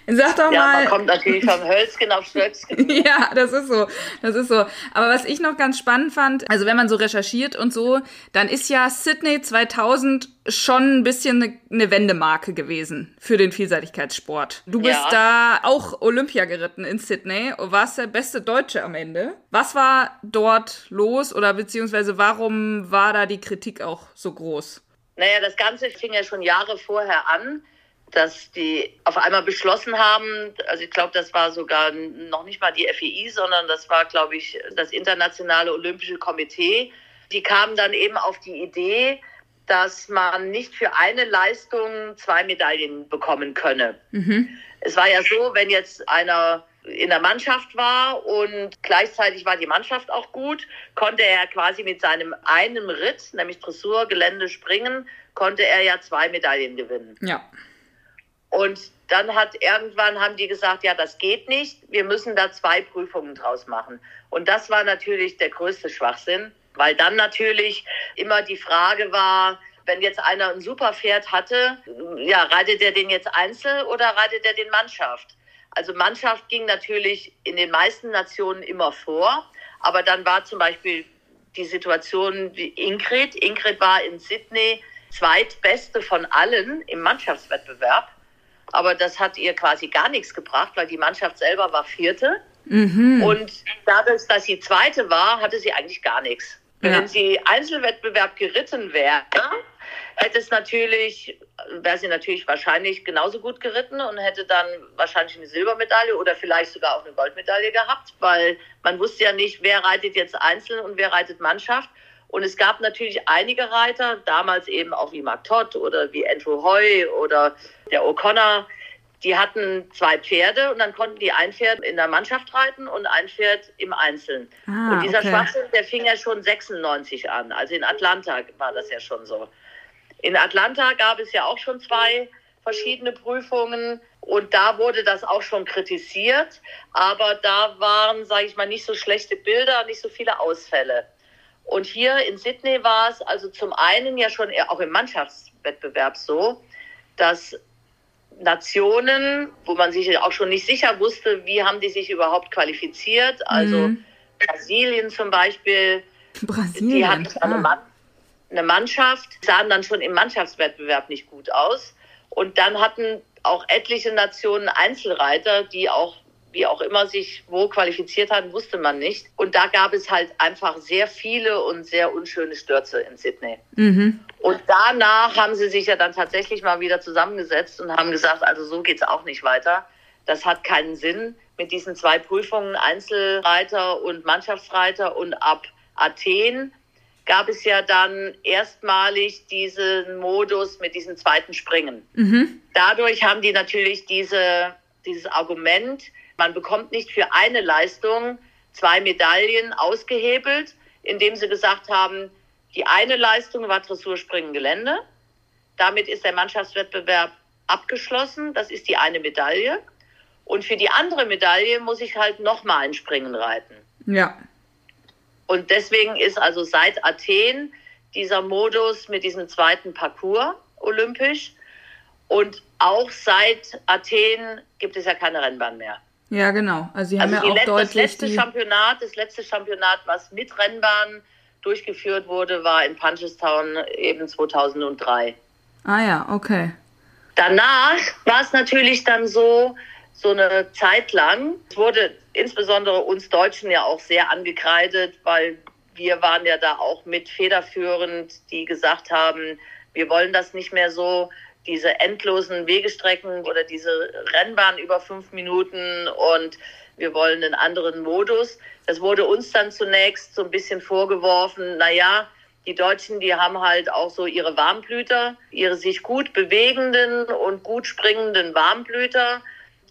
Sag doch ja, mal. Man kommt natürlich vom Hölzchen auf Stöckskin. ja, das ist so. Das ist so. Aber was ich noch ganz spannend fand, also wenn man so recherchiert und so, dann ist ja Sydney 2000 schon ein bisschen eine, eine Wendemarke gewesen für den Vielseitigkeitssport. Du bist ja. da auch Olympia geritten in Sydney und warst der beste Deutsche am Ende. Was war dort los oder beziehungsweise warum war da die Kritik auch so groß? Naja, das Ganze fing ja schon Jahre vorher an dass die auf einmal beschlossen haben, also ich glaube, das war sogar noch nicht mal die FEI, sondern das war, glaube ich, das Internationale Olympische Komitee. Die kamen dann eben auf die Idee, dass man nicht für eine Leistung zwei Medaillen bekommen könne. Mhm. Es war ja so, wenn jetzt einer in der Mannschaft war und gleichzeitig war die Mannschaft auch gut, konnte er quasi mit seinem einen Ritt, nämlich Dressur, Gelände, Springen, konnte er ja zwei Medaillen gewinnen. Ja. Und dann hat irgendwann haben die gesagt, ja, das geht nicht. Wir müssen da zwei Prüfungen draus machen. Und das war natürlich der größte Schwachsinn, weil dann natürlich immer die Frage war, wenn jetzt einer ein super Pferd hatte, ja, reitet er den jetzt einzeln oder reitet er den Mannschaft? Also Mannschaft ging natürlich in den meisten Nationen immer vor, aber dann war zum Beispiel die Situation wie Ingrid. Ingrid war in Sydney zweitbeste von allen im Mannschaftswettbewerb aber das hat ihr quasi gar nichts gebracht, weil die Mannschaft selber war Vierte. Mhm. Und dadurch, dass sie Zweite war, hatte sie eigentlich gar nichts. Ja. Wenn sie Einzelwettbewerb geritten wäre, hätte es natürlich, wäre sie natürlich wahrscheinlich genauso gut geritten und hätte dann wahrscheinlich eine Silbermedaille oder vielleicht sogar auch eine Goldmedaille gehabt, weil man wusste ja nicht, wer reitet jetzt einzeln und wer reitet Mannschaft. Und es gab natürlich einige Reiter, damals eben auch wie Mark Todd oder wie Andrew Hoy oder der O'Connor, die hatten zwei Pferde und dann konnten die ein Pferd in der Mannschaft reiten und ein Pferd im Einzelnen. Ah, und dieser okay. Schwachsinn, der fing ja schon 96 an. Also in Atlanta war das ja schon so. In Atlanta gab es ja auch schon zwei verschiedene Prüfungen und da wurde das auch schon kritisiert, aber da waren, sage ich mal, nicht so schlechte Bilder, nicht so viele Ausfälle. Und hier in Sydney war es also zum einen ja schon auch im Mannschaftswettbewerb so, dass Nationen, wo man sich auch schon nicht sicher wusste, wie haben die sich überhaupt qualifiziert, also mhm. Brasilien zum Beispiel, Brasilien. die hatten eine, Mann, eine Mannschaft, sahen dann schon im Mannschaftswettbewerb nicht gut aus. Und dann hatten auch etliche Nationen Einzelreiter, die auch wie auch immer sich wo qualifiziert hatten, wusste man nicht. Und da gab es halt einfach sehr viele und sehr unschöne Stürze in Sydney. Mhm. Und danach haben sie sich ja dann tatsächlich mal wieder zusammengesetzt und haben gesagt, also so geht's auch nicht weiter. Das hat keinen Sinn mit diesen zwei Prüfungen, Einzelreiter und Mannschaftsreiter. Und ab Athen gab es ja dann erstmalig diesen Modus mit diesem zweiten Springen. Mhm. Dadurch haben die natürlich diese, dieses Argument, man bekommt nicht für eine Leistung zwei Medaillen ausgehebelt, indem sie gesagt haben, die eine Leistung war Dressurspringen Gelände. Damit ist der Mannschaftswettbewerb abgeschlossen. Das ist die eine Medaille. Und für die andere Medaille muss ich halt nochmal ein Springen reiten. Ja. Und deswegen ist also seit Athen dieser Modus mit diesem zweiten Parcours olympisch. Und auch seit Athen gibt es ja keine Rennbahn mehr. Ja, genau. Also sie haben also ja auch letzte, deutlich das letzte die... Championat, das letzte Championat, was mit Rennbahn durchgeführt wurde, war in Punchestown eben 2003. Ah ja, okay. Danach war es natürlich dann so, so eine Zeit lang, es wurde insbesondere uns Deutschen ja auch sehr angekreidet, weil wir waren ja da auch mit federführend, die gesagt haben, wir wollen das nicht mehr so diese endlosen Wegestrecken oder diese Rennbahn über fünf Minuten und wir wollen einen anderen Modus. Das wurde uns dann zunächst so ein bisschen vorgeworfen, naja, die Deutschen, die haben halt auch so ihre Warmblüter, ihre sich gut bewegenden und gut springenden Warmblüter.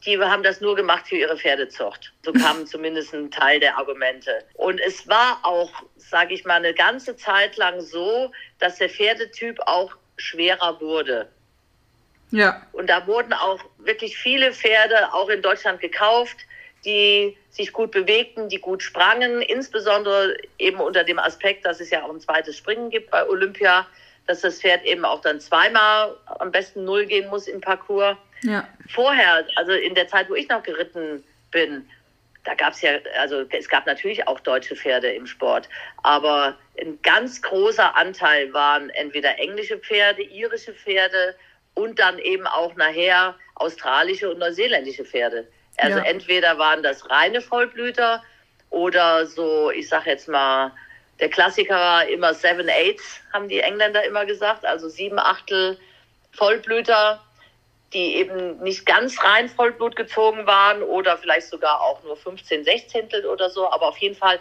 Die haben das nur gemacht für ihre Pferdezucht. So kam zumindest ein Teil der Argumente. Und es war auch, sage ich mal, eine ganze Zeit lang so, dass der Pferdetyp auch schwerer wurde. Ja. Und da wurden auch wirklich viele Pferde auch in Deutschland gekauft, die sich gut bewegten, die gut sprangen, insbesondere eben unter dem Aspekt, dass es ja auch ein zweites Springen gibt bei Olympia, dass das Pferd eben auch dann zweimal am besten null gehen muss im Parcours. Ja. Vorher, also in der Zeit, wo ich noch geritten bin, da gab es ja, also es gab natürlich auch deutsche Pferde im Sport, aber ein ganz großer Anteil waren entweder englische Pferde, irische Pferde und dann eben auch nachher australische und neuseeländische Pferde. Also Ja. entweder waren das reine Vollblüter oder so, ich sag jetzt mal, der Klassiker war immer Seven Eights, haben die Engländer immer gesagt, also sieben Achtel Vollblüter, die eben nicht ganz rein Vollblut gezogen waren oder vielleicht sogar auch nur 15 Sechzehntel oder so, aber auf jeden Fall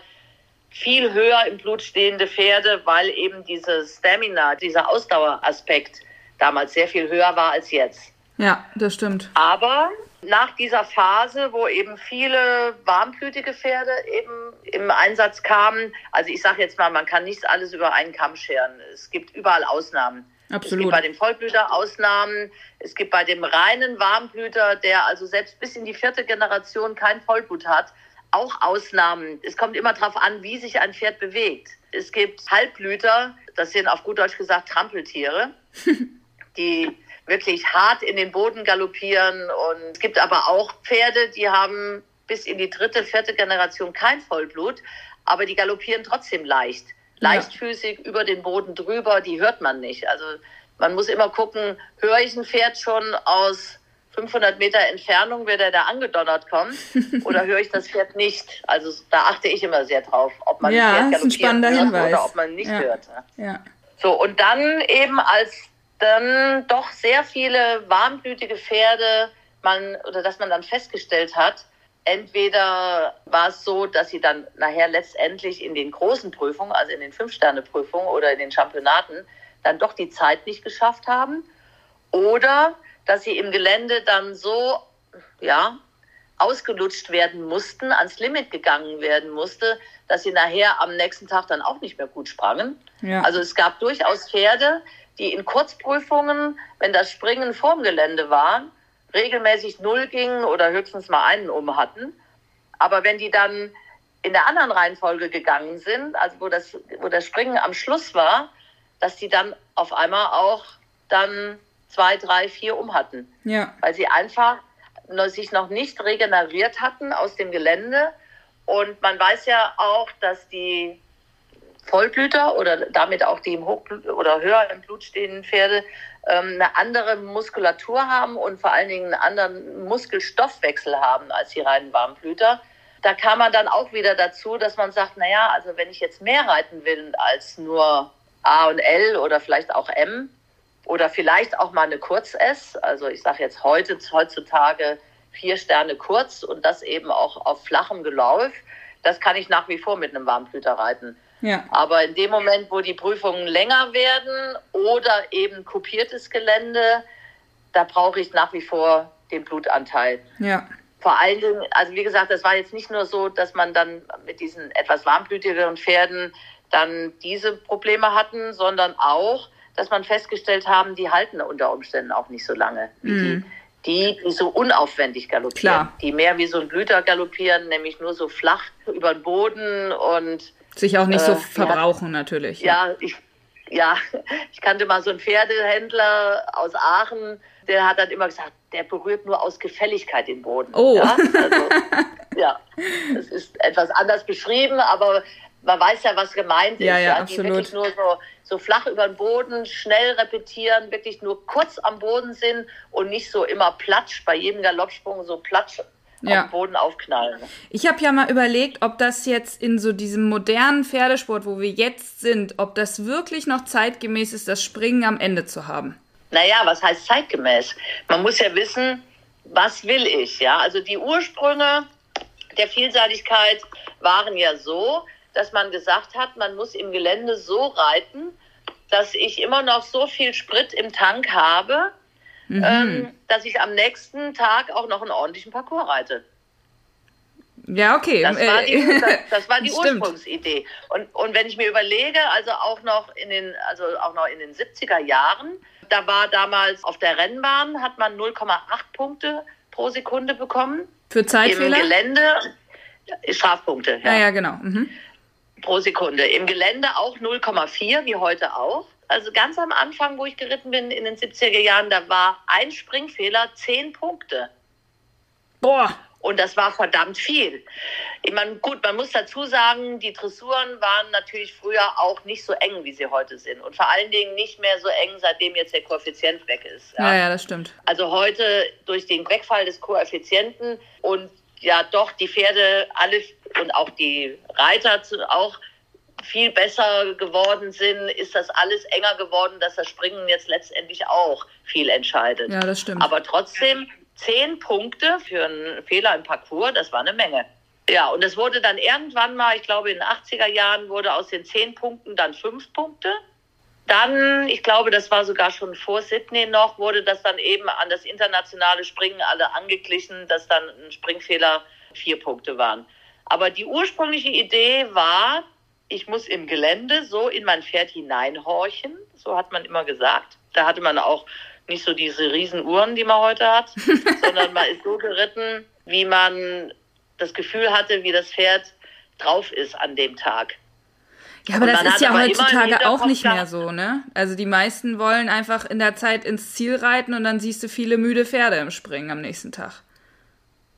viel höher im Blut stehende Pferde, weil eben diese Stamina, dieser Ausdaueraspekt damals sehr viel höher war als jetzt. Ja, das stimmt. Aber nach dieser Phase, wo eben viele warmblütige Pferde eben im Einsatz kamen, also ich sage jetzt mal, man kann nicht alles über einen Kamm scheren. Es gibt überall Ausnahmen. Es Absolut. gibt bei dem Vollblüter Ausnahmen. Es gibt bei dem reinen Warmblüter, der also selbst bis in die vierte Generation kein Vollblut hat, auch Ausnahmen. Es kommt immer darauf an, wie sich ein Pferd bewegt. Es gibt Halbblüter, das sind auf gut Deutsch gesagt Trampeltiere, die wirklich hart in den Boden galoppieren. Und es gibt aber auch Pferde, die haben bis in die dritte, vierte Generation kein Vollblut, aber die galoppieren trotzdem leicht. Ja. Leichtfüßig über den Boden drüber, die hört man nicht. Also man muss immer gucken, höre ich ein Pferd schon aus 500 Meter Entfernung, wer der da angedonnert kommt, oder höre ich das Pferd nicht? Also da achte ich immer sehr drauf, ob man Ja, ein Pferd galoppieren hört Hinweis. oder ob man nicht Ja. hört. Ja. So, und dann eben als dann doch sehr viele warmblütige Pferde man, oder dass man dann festgestellt hat, entweder war es so, dass sie dann nachher letztendlich in den großen Prüfungen, also in den Fünf-Sterne-Prüfungen oder in den Championaten, dann doch die Zeit nicht geschafft haben. Oder dass sie im Gelände dann so, ja, ausgelutscht werden mussten, ans Limit gegangen werden musste, dass sie nachher am nächsten Tag dann auch nicht mehr gut sprangen. Ja. Also es gab durchaus Pferde, die in Kurzprüfungen, wenn das Springen vorm Gelände war, regelmäßig null gingen oder höchstens mal einen um hatten. Aber wenn die dann in der anderen Reihenfolge gegangen sind, also wo das, wo das Springen am Schluss war, dass die dann auf einmal auch dann zwei, drei, vier um hatten ja. weil sie einfach sich noch nicht regeneriert hatten aus dem Gelände. Und man weiß ja auch, dass die Vollblüter oder damit auch die im Hochblut oder höher im Blut stehenden Pferde ähm, eine andere Muskulatur haben und vor allen Dingen einen anderen Muskelstoffwechsel haben als die reinen Warmblüter. Da kam man dann auch wieder dazu, dass man sagt, naja, also wenn ich jetzt mehr reiten will als nur A und L oder vielleicht auch M, oder vielleicht auch mal eine Kurz-S. Also ich sage jetzt heute, heutzutage vier Sterne kurz und das eben auch auf flachem Gelauf. Das kann ich nach wie vor mit einem Warmblüter reiten. Ja. Aber in dem Moment, wo die Prüfungen länger werden oder eben kopiertes Gelände, da brauche ich nach wie vor den Blutanteil. Ja. Vor allen Dingen, also wie gesagt, das war jetzt nicht nur so, dass man dann mit diesen etwas warmblütigeren Pferden dann diese Probleme hatten, sondern auch, dass man festgestellt haben, die halten unter Umständen auch nicht so lange wie Mhm. die, die, die so unaufwendig galoppieren. Klar. Die mehr wie so ein Blüter galoppieren, nämlich nur so flach über den Boden und Sich auch nicht so Äh, verbrauchen, natürlich. ja, ich, ja, ich kannte mal so einen Pferdehändler aus Aachen, der hat dann immer gesagt, der berührt nur aus Gefälligkeit den Boden. Oh. Ja, also, ja, es ist etwas anders beschrieben, aber man weiß ja, was gemeint ist. Ja, ja, Die absolut. wirklich nur so, so flach über den Boden, schnell repetieren, wirklich nur kurz am Boden sind und nicht so immer platsch, bei jedem Galoppsprung so platsch Ja. auf den Boden aufknallen. Ich habe ja mal überlegt, ob das jetzt in so diesem modernen Pferdesport, wo wir jetzt sind, ob das wirklich noch zeitgemäß ist, das Springen am Ende zu haben. Naja, was heißt zeitgemäß? Man muss ja wissen, was will ich, ja? Also die Ursprünge der Vielseitigkeit waren ja so, dass man gesagt hat, man muss im Gelände so reiten, dass ich immer noch so viel Sprit im Tank habe, ähm, dass ich am nächsten Tag auch noch einen ordentlichen Parcours reite. Ja, okay. Das war die, das, das war die Ursprungsidee. Und, und wenn ich mir überlege, also auch noch in den, also auch noch in den 70er Jahren, da war damals auf der Rennbahn, hat man 0,8 Punkte pro Sekunde bekommen. Für Zeitfehler? Im Gelände Strafpunkte. Ja, ja, ja genau. Mhm. Pro Sekunde. Im Gelände auch 0,4, wie heute auch. Also ganz am Anfang, wo ich geritten bin in den 70er Jahren, da war ein Springfehler 10 Punkte. Boah. Und das war verdammt viel. Ich meine, gut, man muss dazu sagen, die Dressuren waren natürlich früher auch nicht so eng, wie sie heute sind. Und vor allen Dingen nicht mehr so eng, seitdem jetzt der Koeffizient weg ist. Ja, ja, ja das stimmt. Also heute durch den Wegfall des Koeffizienten und ja doch die Pferde alle und auch die Reiter auch viel besser geworden sind, ist das alles enger geworden, dass das Springen jetzt letztendlich auch viel entscheidet. Ja, das stimmt. Aber trotzdem zehn Punkte für einen Fehler im Parcours, das war eine Menge. Ja, und es wurde dann irgendwann mal, ich glaube in den 80er Jahren, wurde aus den zehn Punkten dann fünf Punkte. Dann, ich glaube, das war sogar schon vor Sydney noch, wurde das dann eben an das internationale Springen alle angeglichen, dass dann ein Springfehler vier Punkte waren. Aber die ursprüngliche Idee war, ich muss im Gelände so in mein Pferd hineinhorchen, so hat man immer gesagt. Da hatte man auch nicht so diese riesen Uhren, die man heute hat, sondern man ist so geritten, wie man das Gefühl hatte, wie das Pferd drauf ist an dem Tag. Ja, aber das ist ja heutzutage auch nicht mehr so, ne? Also die meisten wollen einfach in der Zeit ins Ziel reiten und dann siehst du viele müde Pferde im Springen am nächsten Tag.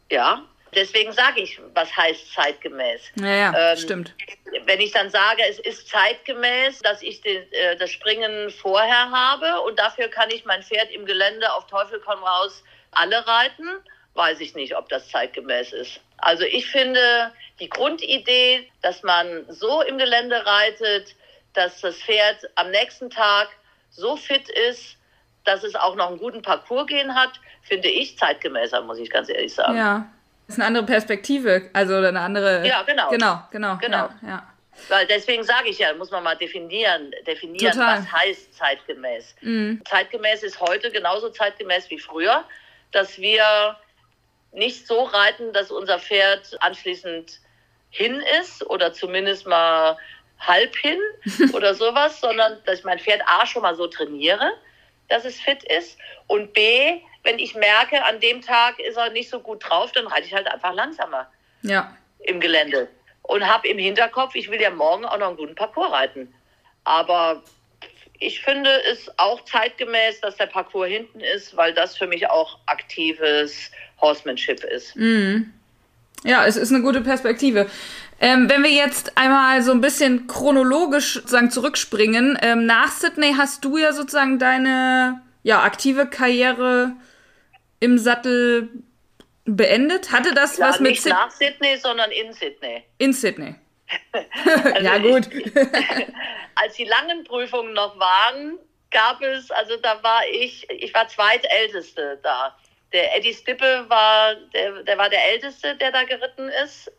Ja, deswegen sage ich, was heißt zeitgemäß. Ja, ja, ähm, stimmt. Wenn ich dann sage, es ist zeitgemäß, dass ich den, äh, das Springen vorher habe und dafür kann ich mein Pferd im Gelände auf Teufel komm raus alle reiten, weiß ich nicht, ob das zeitgemäß ist. Also ich finde die Grundidee, dass man so im Gelände reitet, dass das Pferd am nächsten Tag so fit ist, dass es auch noch einen guten Parcours gehen hat, finde ich zeitgemäßer, muss ich ganz ehrlich sagen. Ja, ist eine andere Perspektive, also eine andere. Ja, genau. Genau, genau. genau. Ja, ja. Weil deswegen sage ich ja, muss man mal definieren, definieren, Total. was heißt zeitgemäß. Mhm. Zeitgemäß ist heute genauso zeitgemäß wie früher, dass wir nicht so reiten, dass unser Pferd anschließend hin ist oder zumindest mal halb hin oder sowas, sondern dass ich mein Pferd A schon mal so trainiere, dass es fit ist und B, wenn ich merke, an dem Tag ist er nicht so gut drauf, dann reite ich halt einfach langsamer ja. im Gelände und habe im Hinterkopf, ich will ja morgen auch noch einen guten Parcours reiten. Aber ich finde es auch zeitgemäß, dass der Parcours hinten ist, weil das für mich auch aktives Horsemanship ist. Mhm. Ja, es ist eine gute Perspektive. Ähm, wenn wir jetzt einmal so ein bisschen chronologisch sozusagen zurückspringen, ähm, nach Sydney hast du ja sozusagen deine ja, aktive Karriere im Sattel beendet. Hatte das ja, was mit nicht Sid nach Sydney, sondern in Sydney. In Sydney. also ja, gut. Ich, als die langen Prüfungen noch waren, gab es, also da war ich, ich war zweitälteste da. Der Eddie Stippe war, der, der war der Älteste, der da geritten ist.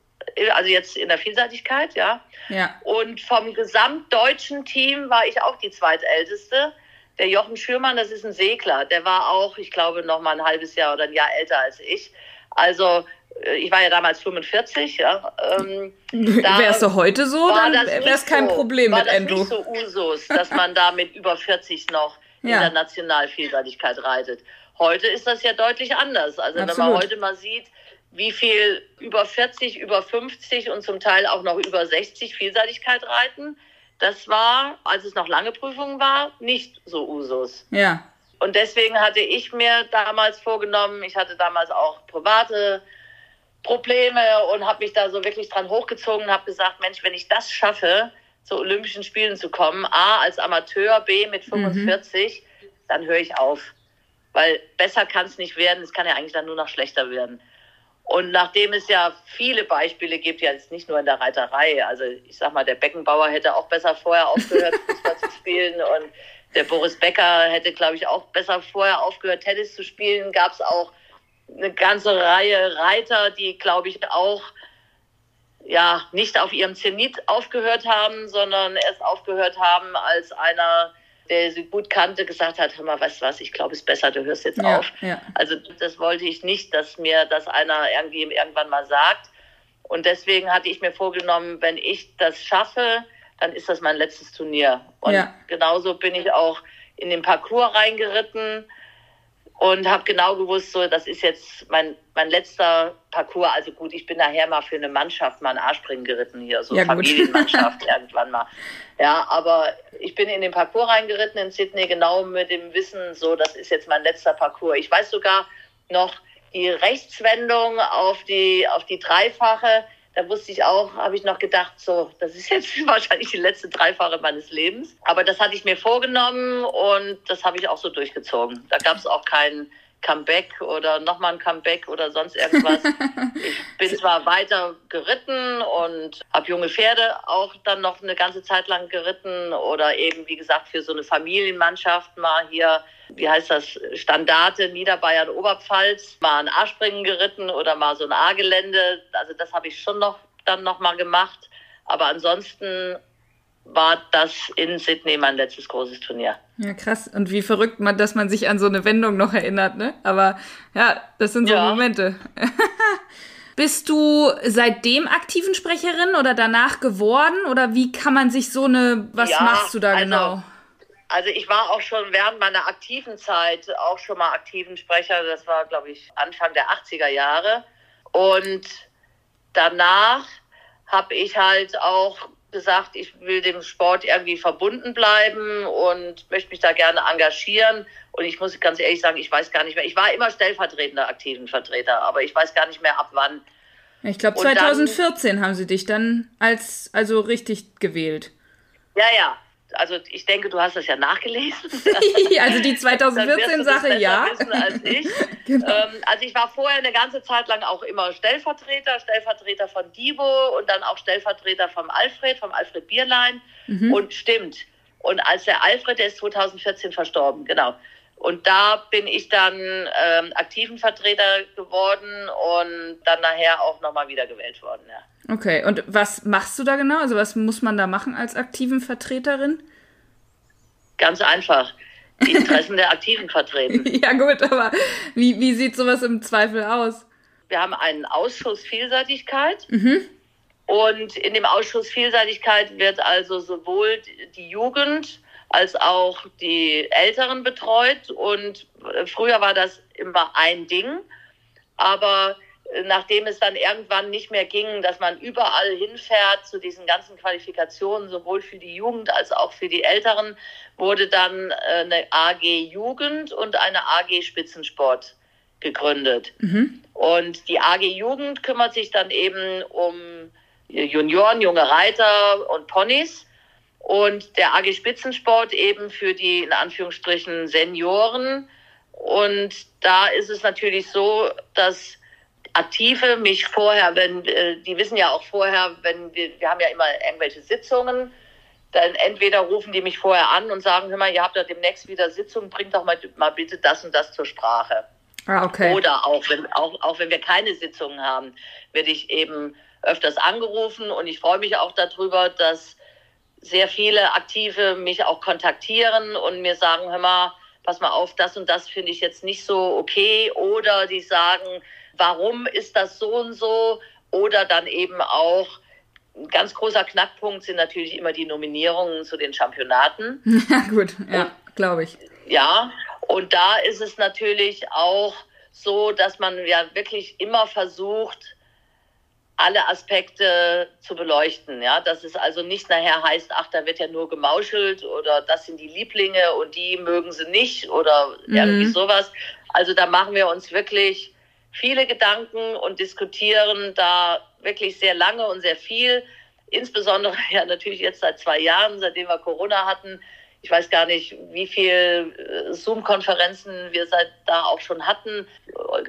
Also jetzt in der Vielseitigkeit, ja. ja. Und vom gesamtdeutschen Team war ich auch die zweitälteste. Der Jochen Schürmann, das ist ein Segler. Der war auch, ich glaube, noch mal ein halbes Jahr oder ein Jahr älter als ich. Also äh, ich war ja damals 45, ja. Ähm, Wärst du heute so, dann wäre es kein so, Problem mit Endo. War das nicht so Usus, dass man da mit über 40 noch ja. international Vielseitigkeit reitet. Heute ist das ja deutlich anders. Also Absolut. wenn man heute mal sieht, wie viel über 40, über 50 und zum Teil auch noch über 60 Vielseitigkeit reiten, das war, als es noch lange Prüfungen war, nicht so Usus. Ja. Und deswegen hatte ich mir damals vorgenommen, ich hatte damals auch private Probleme und habe mich da so wirklich dran hochgezogen und habe gesagt, Mensch, wenn ich das schaffe, zu Olympischen Spielen zu kommen, A als Amateur, B mit 45, mhm. dann höre ich auf. Weil besser kann es nicht werden, es kann ja eigentlich dann nur noch schlechter werden. Und nachdem es ja viele Beispiele gibt, ja jetzt nicht nur in der Reiterei, also ich sag mal, der Beckenbauer hätte auch besser vorher aufgehört, Fußball zu spielen und der Boris Becker hätte, glaube ich, auch besser vorher aufgehört, Tennis zu spielen, gab es auch eine ganze Reihe Reiter, die, glaube ich, auch ja nicht auf ihrem Zenit aufgehört haben, sondern erst aufgehört haben, als einer, der sie gut kannte, gesagt hat, hör mal, weißt du was, ich glaube, es ist besser, du hörst jetzt ja, auf. Ja. Also das wollte ich nicht, dass mir das einer irgendwie irgendwann mal sagt. Und deswegen hatte ich mir vorgenommen, wenn ich das schaffe, dann ist das mein letztes Turnier. Und ja. genauso bin ich auch in den Parcours reingeritten und habe genau gewusst, so das ist jetzt mein, mein letzter Parcours. Also gut, ich bin nachher mal für eine Mannschaft mal ein Arschspringen geritten hier, so ja, Familienmannschaft irgendwann mal. Ja, aber ich bin in den Parcours reingeritten in Sydney genau mit dem Wissen, so das ist jetzt mein letzter Parcours. Ich weiß sogar noch die Rechtswendung auf die auf die Dreifache da wusste ich auch, habe ich noch gedacht, so, das ist jetzt wahrscheinlich die letzte Dreifache meines Lebens. Aber das hatte ich mir vorgenommen und das habe ich auch so durchgezogen. Da gab es auch kein Comeback oder nochmal ein Comeback oder sonst irgendwas. ich bin zwar weiter geritten und habe junge Pferde auch dann noch eine ganze Zeit lang geritten oder eben, wie gesagt, für so eine Familienmannschaft mal hier wie heißt das, Standarte Niederbayern Oberpfalz, mal ein A-Springen geritten oder mal so ein A-Gelände. Also das habe ich schon noch dann noch mal gemacht. Aber ansonsten war das in Sydney mein letztes großes Turnier. Ja, krass. Und wie verrückt man, dass man sich an so eine Wendung noch erinnert, ne? Aber ja, das sind so ja. Momente. Bist du seitdem aktiven Sprecherin oder danach geworden? Oder wie kann man sich so eine, was ja, machst du da also, genau? Also ich war auch schon während meiner aktiven Zeit auch schon mal aktiven Sprecher. Das war, glaube ich, Anfang der 80er Jahre. Und danach habe ich halt auch gesagt, ich will dem Sport irgendwie verbunden bleiben und möchte mich da gerne engagieren. Und ich muss ganz ehrlich sagen, ich weiß gar nicht mehr. Ich war immer stellvertretender aktiven Vertreter, aber ich weiß gar nicht mehr ab wann. Ich glaube 2014 dann, haben sie dich dann als also richtig gewählt. Ja, ja also ich denke, du hast das ja nachgelesen. also die 2014-Sache, ja. als ich. genau. ähm, also ich war vorher eine ganze Zeit lang auch immer Stellvertreter, Stellvertreter von Divo und dann auch Stellvertreter vom Alfred, vom Alfred Bierlein. Mhm. Und stimmt. Und als der Alfred, der ist 2014 verstorben, genau. Und da bin ich dann ähm, aktiven Vertreter geworden und dann nachher auch nochmal wieder gewählt worden, ja. Okay, und was machst du da genau? Also was muss man da machen als aktiven Vertreterin? Ganz einfach. Die Interessen der Aktiven vertreten. Ja gut, aber wie, wie sieht sowas im Zweifel aus? Wir haben einen Ausschuss Vielseitigkeit. Mhm. Und in dem Ausschuss Vielseitigkeit wird also sowohl die Jugend als auch die Älteren betreut. Und früher war das immer ein Ding. Aber nachdem es dann irgendwann nicht mehr ging, dass man überall hinfährt zu diesen ganzen Qualifikationen, sowohl für die Jugend als auch für die Älteren, wurde dann äh, eine AG Jugend und eine AG Spitzensport gegründet. Mhm. Und die AG Jugend kümmert sich dann eben um Junioren, junge Reiter und Ponys. Und der AG Spitzensport eben für die in Anführungsstrichen Senioren. Und da ist es natürlich so, dass Aktive mich vorher, wenn äh, die wissen ja auch vorher, wenn wir, wir haben ja immer irgendwelche Sitzungen, dann entweder rufen die mich vorher an und sagen, hör mal, ihr habt ja demnächst wieder Sitzungen, bringt doch mal, mal bitte das und das zur Sprache. Ah, okay. Oder auch wenn, auch, auch wenn wir keine Sitzungen haben, werde ich eben öfters angerufen und ich freue mich auch darüber, dass sehr viele Aktive mich auch kontaktieren und mir sagen, hör mal, pass mal auf, das und das finde ich jetzt nicht so okay. Oder die sagen, warum ist das so und so? Oder dann eben auch, ein ganz großer Knackpunkt sind natürlich immer die Nominierungen zu den Championaten. Ja, gut, ja, glaube ich. Ja, und da ist es natürlich auch so, dass man ja wirklich immer versucht, alle Aspekte zu beleuchten. Ja, dass es also nicht nachher heißt, ach, da wird ja nur gemauschelt oder das sind die Lieblinge und die mögen sie nicht oder mhm. irgendwie sowas. Also da machen wir uns wirklich viele Gedanken und diskutieren da wirklich sehr lange und sehr viel. Insbesondere ja natürlich jetzt seit zwei Jahren, seitdem wir Corona hatten. Ich weiß gar nicht, wie viel äh, Zoom-Konferenzen wir seit da auch schon hatten.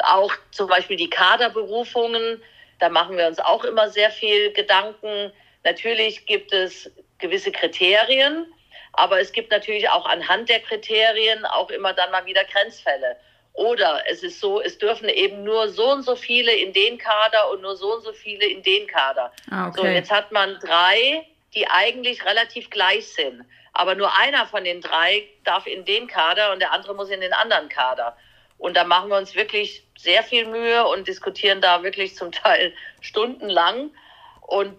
Auch zum Beispiel die Kaderberufungen. Da machen wir uns auch immer sehr viel Gedanken. Natürlich gibt es gewisse Kriterien, aber es gibt natürlich auch anhand der Kriterien auch immer dann mal wieder Grenzfälle. Oder es ist so, es dürfen eben nur so und so viele in den Kader und nur so und so viele in den Kader. Ah, okay. So, jetzt hat man drei, die eigentlich relativ gleich sind. Aber nur einer von den drei darf in den Kader und der andere muss in den anderen Kader. Und da machen wir uns wirklich sehr viel Mühe und diskutieren da wirklich zum Teil stundenlang. Und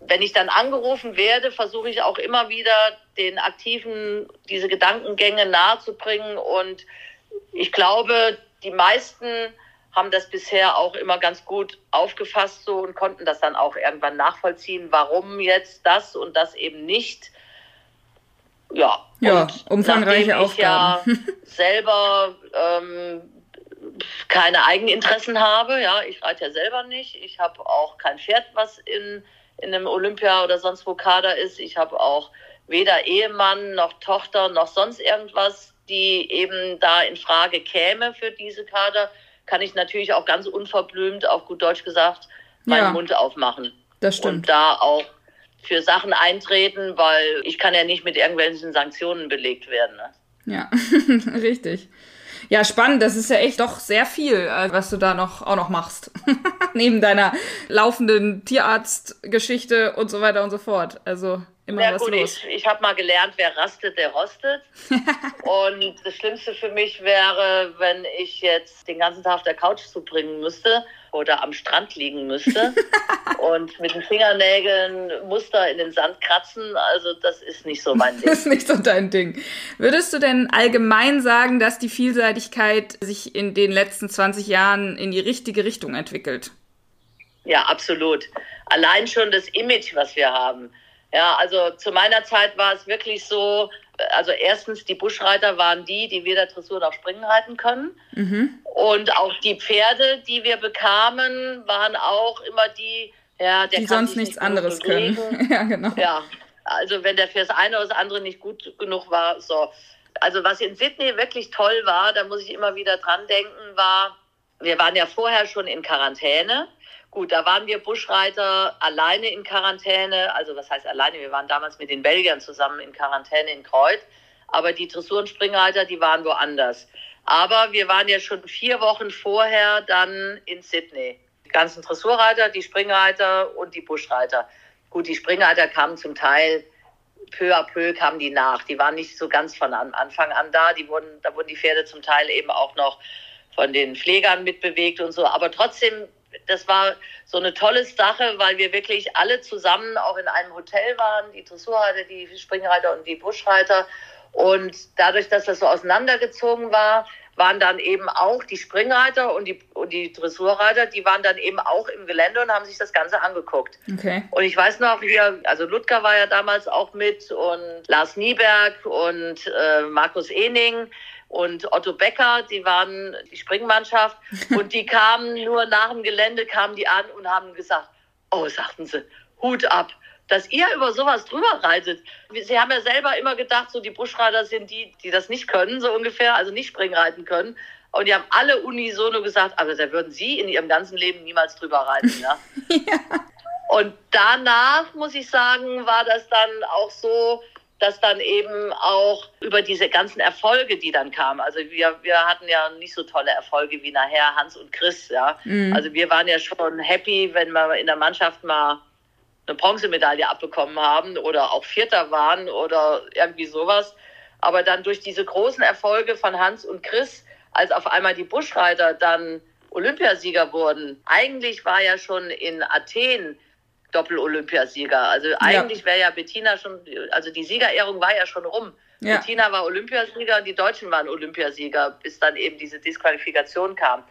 wenn ich dann angerufen werde, versuche ich auch immer wieder den Aktiven diese Gedankengänge nahezubringen. Und ich glaube, die meisten haben das bisher auch immer ganz gut aufgefasst so und konnten das dann auch irgendwann nachvollziehen, warum jetzt das und das eben nicht. Ja, ja umfangreiche Aufgaben. Ich ja selber ähm, keine Eigeninteressen habe, ja, ich reite ja selber nicht. Ich habe auch kein Pferd, was in, in einem Olympia oder sonst wo Kader ist. Ich habe auch weder Ehemann noch Tochter noch sonst irgendwas, die eben da in Frage käme für diese Kader, kann ich natürlich auch ganz unverblümt, auf gut Deutsch gesagt, meinen ja, Mund aufmachen. Das stimmt. Und da auch für Sachen eintreten, weil ich kann ja nicht mit irgendwelchen Sanktionen belegt werden. Ne? Ja, richtig. Ja, spannend. Das ist ja echt doch sehr viel, äh, was du da noch auch noch machst. Neben deiner laufenden Tierarztgeschichte und so weiter und so fort. Also immer ja, was gut, los. Ich, ich habe mal gelernt, wer rastet, der rostet. und das Schlimmste für mich wäre, wenn ich jetzt den ganzen Tag auf der Couch zubringen müsste oder am Strand liegen müsste und mit den Fingernägeln Muster in den Sand kratzen. Also das ist nicht so mein Ding. Das ist nicht so dein Ding. Würdest du denn allgemein sagen, dass die Vielseitigkeit sich in den letzten 20 Jahren in die richtige Richtung entwickelt? Ja, absolut. Allein schon das Image, was wir haben. Ja, also zu meiner Zeit war es wirklich so, also erstens, die Buschreiter waren die, die weder Dressur noch Springen reiten können. Mhm. Und auch die Pferde, die wir bekamen, waren auch immer die, ja, der die sonst nichts nicht anderes können. ja, genau. Ja, also wenn der für das eine oder das andere nicht gut genug war, so. Also was in Sydney wirklich toll war, da muss ich immer wieder dran denken, war, wir waren ja vorher schon in Quarantäne Gut, da waren wir Buschreiter alleine in Quarantäne. Also was heißt alleine? Wir waren damals mit den Belgiern zusammen in Quarantäne in Kreuth. Aber die Dressuren die waren woanders. Aber wir waren ja schon vier Wochen vorher dann in Sydney. Die ganzen Dressurreiter, die Springreiter und die Buschreiter. Gut, die Springreiter kamen zum Teil peu à peu kamen die nach. Die waren nicht so ganz von Anfang an da. Die wurden, da wurden die Pferde zum Teil eben auch noch von den Pflegern mitbewegt und so. Aber trotzdem das war so eine tolle Sache, weil wir wirklich alle zusammen auch in einem Hotel waren, die Dressurreiter, die Springreiter und die Buschreiter. Und dadurch, dass das so auseinandergezogen war, waren dann eben auch die Springreiter und die, und die Dressurreiter, die waren dann eben auch im Gelände und haben sich das Ganze angeguckt. Okay. Und ich weiß noch, wir, also Ludger war ja damals auch mit und Lars Nieberg und äh, Markus Ening und Otto Becker, die waren die Springmannschaft und die kamen nur nach dem Gelände, kamen die an und haben gesagt, oh, sagten sie, Hut ab, dass ihr über sowas drüber reitet. Sie haben ja selber immer gedacht, so die Buschreiter sind die, die das nicht können, so ungefähr, also nicht Springreiten können. Und die haben alle unisono gesagt, aber da würden sie in ihrem ganzen Leben niemals drüber reiten. Ja? ja. Und danach, muss ich sagen, war das dann auch so, dass dann eben auch über diese ganzen Erfolge, die dann kamen, also wir, wir hatten ja nicht so tolle Erfolge wie nachher Hans und Chris, ja. Mhm. Also wir waren ja schon happy, wenn wir in der Mannschaft mal eine Bronzemedaille abbekommen haben oder auch Vierter waren oder irgendwie sowas. Aber dann durch diese großen Erfolge von Hans und Chris, als auf einmal die Buschreiter dann Olympiasieger wurden, eigentlich war ja schon in Athen Doppel-Olympiasieger. Also eigentlich ja. wäre ja Bettina schon, also die Siegerehrung war ja schon rum. Ja. Bettina war Olympiasieger und die Deutschen waren Olympiasieger, bis dann eben diese Disqualifikation kam.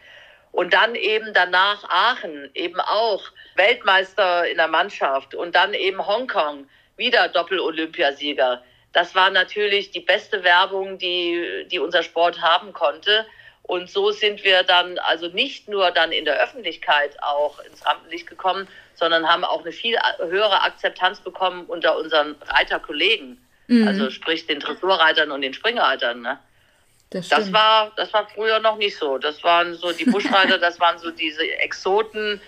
Und dann eben danach Aachen, eben auch Weltmeister in der Mannschaft und dann eben Hongkong, wieder Doppel-Olympiasieger. Das war natürlich die beste Werbung, die, die unser Sport haben konnte. Und so sind wir dann also nicht nur dann in der Öffentlichkeit auch ins Rampenlicht gekommen, sondern haben auch eine viel höhere Akzeptanz bekommen unter unseren Reiterkollegen. Mhm. Also sprich den Dressurreitern und den Springreitern. Ne? Das, das, war, das war früher noch nicht so. Das waren so die Buschreiter, das waren so diese Exoten,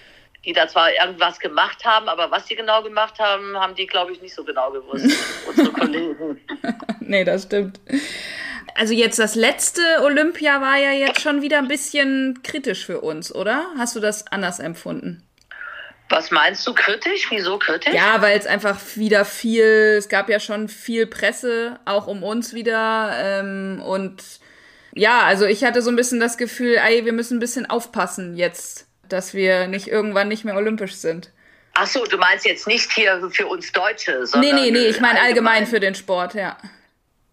die da zwar irgendwas gemacht haben, aber was sie genau gemacht haben, haben die, glaube ich, nicht so genau gewusst, unsere Kollegen. nee, das stimmt. Also jetzt das letzte Olympia war ja jetzt schon wieder ein bisschen kritisch für uns, oder? Hast du das anders empfunden? Was meinst du kritisch? Wieso kritisch? Ja, weil es einfach wieder viel, es gab ja schon viel Presse, auch um uns wieder. Ähm, und Ja, also ich hatte so ein bisschen das Gefühl, ey, wir müssen ein bisschen aufpassen jetzt, dass wir nicht irgendwann nicht mehr olympisch sind. Ach so, du meinst jetzt nicht hier für uns Deutsche, sondern. Nee, nee, nee, ich meine allgemein, allgemein für den Sport, ja.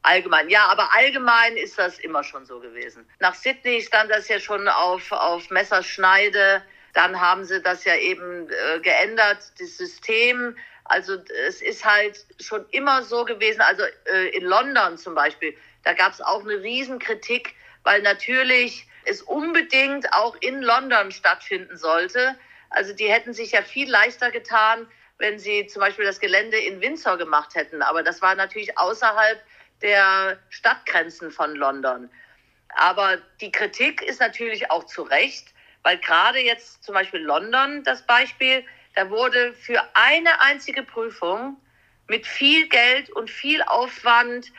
Allgemein, ja, aber allgemein ist das immer schon so gewesen. Nach Sydney stand das ja schon auf, auf Messerschneide. Dann haben sie das ja eben äh, geändert, das System. Also es ist halt schon immer so gewesen. Also äh, in London zum Beispiel, da gab es auch eine Riesenkritik, weil natürlich es unbedingt auch in London stattfinden sollte. Also die hätten sich ja viel leichter getan, wenn sie zum Beispiel das Gelände in Windsor gemacht hätten. Aber das war natürlich außerhalb der Stadtgrenzen von London. Aber die Kritik ist natürlich auch zu Recht, weil gerade jetzt zum Beispiel London, das Beispiel, da wurde für eine einzige Prüfung mit viel Geld und viel Aufwand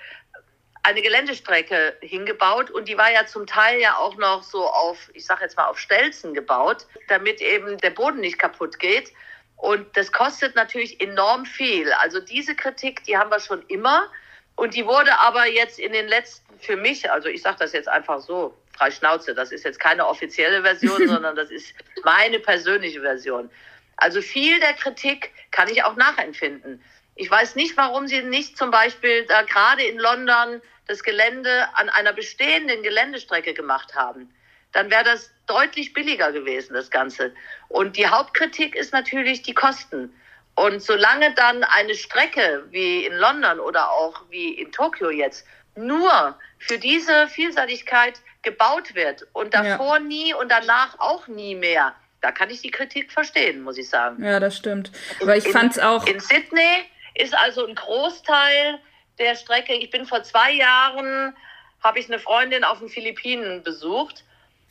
eine Geländestrecke hingebaut und die war ja zum Teil ja auch noch so auf, ich sage jetzt mal auf Stelzen gebaut, damit eben der Boden nicht kaputt geht. Und das kostet natürlich enorm viel. Also diese Kritik, die haben wir schon immer. Und die wurde aber jetzt in den letzten, für mich, also ich sage das jetzt einfach so, frei Schnauze, das ist jetzt keine offizielle Version, sondern das ist meine persönliche Version. Also viel der Kritik kann ich auch nachempfinden. Ich weiß nicht, warum sie nicht zum Beispiel da gerade in London das Gelände an einer bestehenden Geländestrecke gemacht haben, dann wäre das deutlich billiger gewesen, das Ganze. Und die Hauptkritik ist natürlich die Kosten. Und solange dann eine Strecke wie in London oder auch wie in Tokio jetzt nur für diese Vielseitigkeit gebaut wird und davor ja. nie und danach auch nie mehr, da kann ich die Kritik verstehen, muss ich sagen. Ja, das stimmt. Aber ich fand es auch. In Sydney ist also ein Großteil der Strecke. Ich bin vor zwei Jahren, habe ich eine Freundin auf den Philippinen besucht.